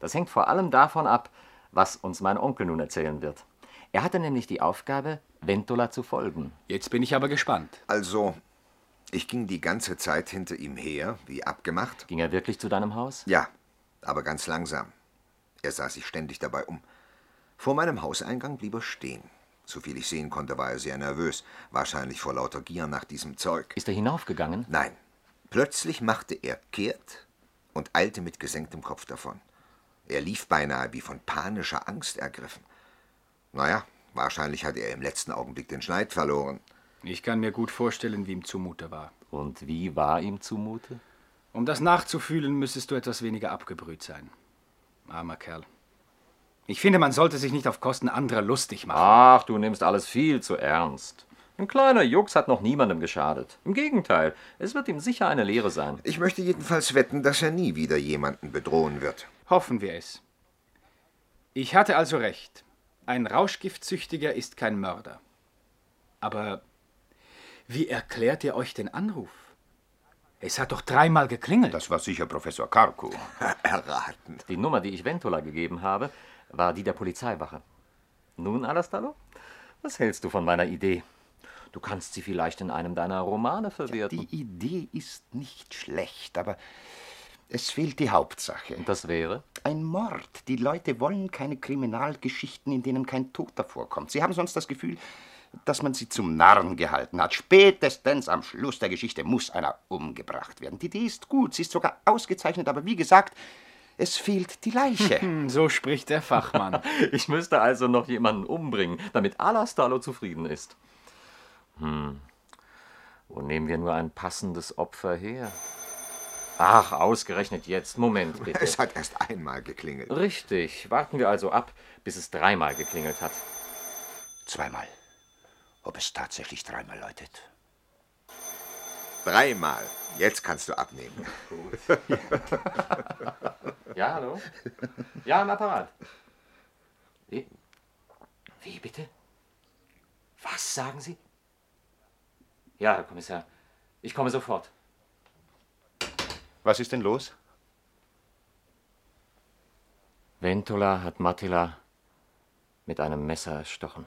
Das hängt vor allem davon ab, was uns mein Onkel nun erzählen wird. Er hatte nämlich die Aufgabe, Ventola zu folgen.
Jetzt bin ich aber gespannt.
also, ich ging die ganze Zeit hinter ihm her, wie abgemacht.
Ging er wirklich zu deinem Haus?
Ja, aber ganz langsam. Er sah sich ständig dabei um. Vor meinem Hauseingang blieb er stehen. Soviel ich sehen konnte, war er sehr nervös, wahrscheinlich vor lauter Gier nach diesem Zeug.
Ist er hinaufgegangen?
Nein, plötzlich machte er kehrt und eilte mit gesenktem Kopf davon. Er lief beinahe wie von panischer Angst ergriffen. Naja, wahrscheinlich hatte er im letzten Augenblick den Schneid verloren.
Ich kann mir gut vorstellen, wie ihm zumute war.
Und wie war ihm zumute?
Um das nachzufühlen, müsstest du etwas weniger abgebrüht sein. Armer Kerl. Ich finde, man sollte sich nicht auf Kosten anderer lustig machen.
Ach, du nimmst alles viel zu ernst. Ein kleiner Jux hat noch niemandem geschadet. Im Gegenteil, es wird ihm sicher eine Lehre sein.
Ich möchte jedenfalls wetten, dass er nie wieder jemanden bedrohen wird.
Hoffen wir es. Ich hatte also recht. Ein Rauschgiftsüchtiger ist kein Mörder. Aber wie erklärt ihr euch den Anruf? Es hat doch dreimal geklingelt.
Das war sicher Professor Karko.
Erraten.
Die Nummer, die ich Ventola gegeben habe, war die der Polizeiwache. Nun, Alastalo, was hältst du von meiner Idee? Du kannst sie vielleicht in einem deiner Romane verwerten.
Die Idee ist nicht schlecht, aber es fehlt die Hauptsache.
Und das wäre?
Ein Mord. Die Leute wollen keine Kriminalgeschichten, in denen kein Toter vorkommt. Sie haben sonst das Gefühl, dass man sie zum Narren gehalten hat. Spätestens am Schluss der Geschichte muss einer umgebracht werden. Die Idee ist gut, sie ist sogar ausgezeichnet, aber wie gesagt, es fehlt die Leiche.
Hm, So spricht der Fachmann.
Ich müsste also noch jemanden umbringen, damit Alastalo zufrieden ist. Hm. Wo nehmen wir nur ein passendes Opfer her? Ach, ausgerechnet jetzt. Moment, bitte.
Es hat erst einmal geklingelt.
Richtig. Warten wir also ab, bis es dreimal geklingelt hat.
Zweimal. Ob es tatsächlich dreimal läutet.
Dreimal. Jetzt kannst du abnehmen.
Ja, hallo? Ja, am Apparat. Wie? Wie bitte? Was sagen Sie? Ja, Herr Kommissar. Ich komme sofort.
Was ist denn los?
Ventola hat Mattila mit einem Messer erstochen.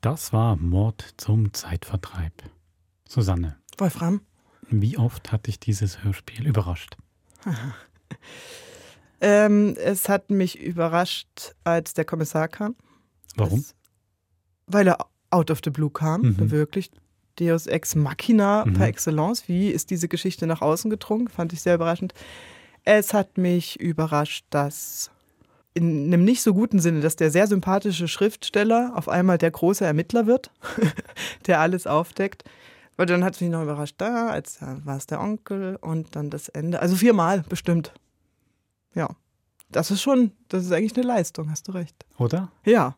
Das war Mord zum Zeitvertreib. Susanne,
Wolfram?
wie oft hat dich dieses Hörspiel überrascht?
Ähm, es hat mich überrascht, als der Kommissar kam,
Warum?
Es- weil er out of the blue kam,
Mhm.
wirklich. Deus ex machina
Mhm.
par excellence. Wie ist diese Geschichte nach außen gedrungen? Fand ich sehr überraschend. Es hat mich überrascht, dass in einem nicht so guten Sinne, dass der sehr sympathische Schriftsteller auf einmal der große Ermittler wird, der alles aufdeckt. Weil dann hat es mich noch überrascht, da, als da war es der Onkel und dann das Ende. Also viermal bestimmt. Ja. Das ist schon, das ist eigentlich eine Leistung, hast du recht.
Oder?
Ja,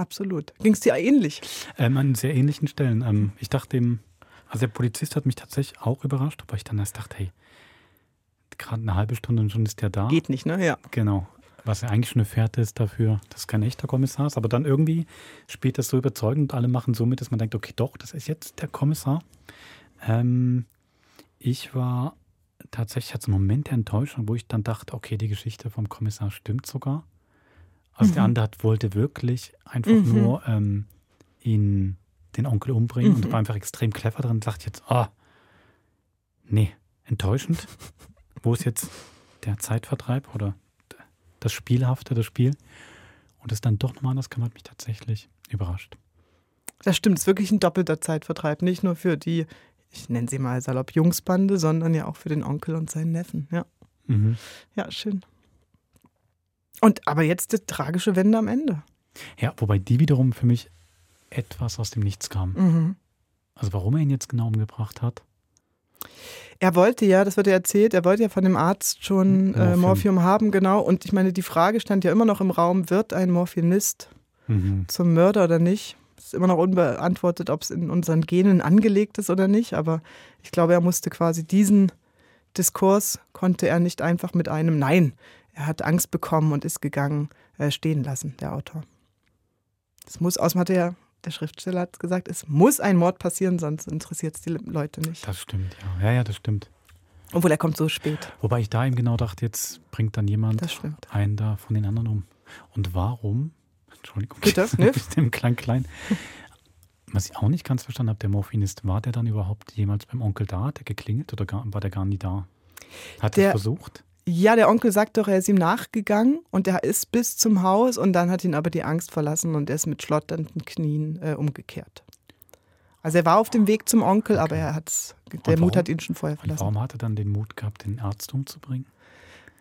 absolut. Ging es dir ähnlich?
Ähm, an sehr ähnlichen Stellen. Ähm, ich dachte eben, also der Polizist hat mich tatsächlich auch überrascht, aber ich dann erst dachte, hey, gerade eine halbe Stunde und schon ist der da.
Geht nicht, ne? Ja.
Genau. Was ja eigentlich schon eine Fährte ist dafür, dass kein echter Kommissar ist. Aber dann irgendwie spielt das so überzeugend und alle machen so mit, dass man denkt, okay, doch, das ist jetzt der Kommissar. Ähm, ich war tatsächlich hatte einen Moment der Enttäuschung, wo ich dann dachte, okay, die Geschichte vom Kommissar stimmt sogar. Also der andere hat, wollte wirklich einfach
Mhm.
nur ähm, ihn, den Onkel umbringen und
Mhm.
war einfach extrem clever drin und sagt jetzt, ah, nee, enttäuschend. Wo ist jetzt der Zeitvertreib oder das Spielhafte, das Spiel? Und das dann doch nochmal anders kam, hat mich tatsächlich überrascht.
Das stimmt, es ist wirklich ein doppelter Zeitvertreib. Nicht nur für die, ich nenne sie mal salopp Jungsbande, sondern ja auch für den Onkel und seinen Neffen. Ja,
Mhm.
ja schön. Und aber jetzt die tragische Wende am Ende.
Ja, wobei die wiederum für mich etwas aus dem Nichts kam.
Mhm.
Also warum er ihn jetzt genau umgebracht hat,
Er wollte ja, das wird ja erzählt, er wollte ja von dem Arzt schon äh,
Morphium.
Morphium haben, genau. Und ich meine, die Frage stand ja immer noch im Raum, wird ein Morphinist
mhm.
zum Mörder oder nicht? Es ist immer noch unbeantwortet, ob es in unseren Genen angelegt ist oder nicht. Aber ich glaube, er musste quasi diesen Diskurs, konnte er nicht einfach mit einem Nein. Er hat Angst bekommen und ist gegangen, äh, stehen lassen, der Autor. Es muss, hat er, der Schriftsteller hat gesagt, es muss ein Mord passieren, sonst interessiert es die Leute nicht.
das stimmt, ja. Ja, ja, das stimmt.
Obwohl er kommt so spät.
Wobei ich da eben genau dachte, jetzt bringt dann jemand einen da von den anderen um. Und warum? Entschuldigung.
Geht das, ne?
Mit dem klein klein. Was ich auch nicht ganz verstanden habe, der Morphinist, war der dann überhaupt jemals beim Onkel da? Hat der geklingelt oder gar, war der gar nie da? Hat er versucht?
Ja, der Onkel sagt doch, er ist ihm nachgegangen und er ist bis zum Haus und dann hat ihn aber die Angst verlassen und er ist mit schlotternden Knien äh, umgekehrt. Also er war auf dem Weg zum Onkel, aber er hat's, der
Und
Mut
warum?
hat ihn schon vorher verlassen.
warum hat er dann den Mut gehabt, den Arzt umzubringen?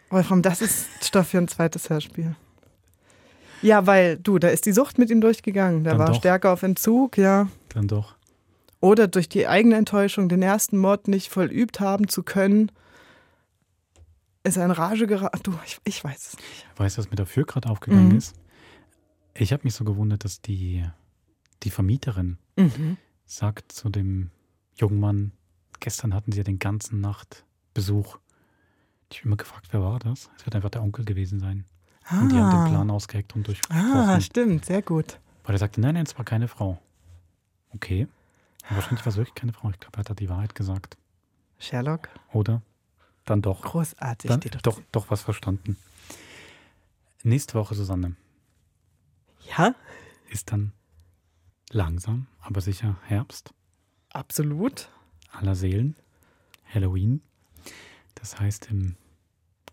Wolfram, das ist Stoff für ein zweites Hörspiel. Ja, weil du, da ist die Sucht mit ihm durchgegangen. Der
Dann
war
doch.
stärker auf Entzug, ja.
Dann doch.
Oder durch die eigene Enttäuschung, den ersten Mord nicht vollübt haben zu können, ist er in Rage geraten. Du, ich, ich weiß es nicht.
Weißt du, was mir dafür gerade aufgegangen
Mhm.
ist? Ich habe mich so gewundert, dass die, die Vermieterin
Mhm.
sagt zu dem jungen Mann, gestern hatten sie ja den ganzen Nacht Besuch. Ich habe immer gefragt, wer war das? Es wird einfach der Onkel gewesen sein. Und die haben den Plan ausgeheckt und durchbrochen.
Ah, stimmt, sehr gut.
Weil er sagte, nein, nein, es war keine Frau. Okay. Aber wahrscheinlich war es wirklich keine Frau. Ich glaube, er hat da die Wahrheit gesagt.
Sherlock,
Oder? Dann doch.
großartig.
Dann,
die
doch, doch was verstanden. Nächste Woche, Susanne,
Ja,
ist dann langsam, aber sicher Herbst.
absolut.
aller Seelen, Halloween. Das heißt, im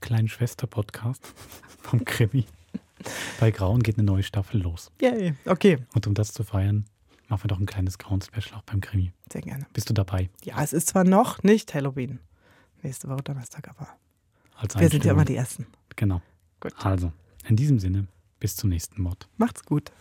kleinen Schwester-Podcast vom Krimi bei Grauen geht eine neue Staffel los.
Yay. Okay,
Und um das zu feiern, machen wir doch ein kleines Grauen-Special auch beim Krimi.
sehr gerne.
Bist du dabei?
Ja, es ist zwar noch nicht Halloween. Nächste Woche Donnerstag, aber wir sind ja immer die Ersten.
Genau.
Gut.
Also, in diesem Sinne, bis zum nächsten Mord.
Macht's gut.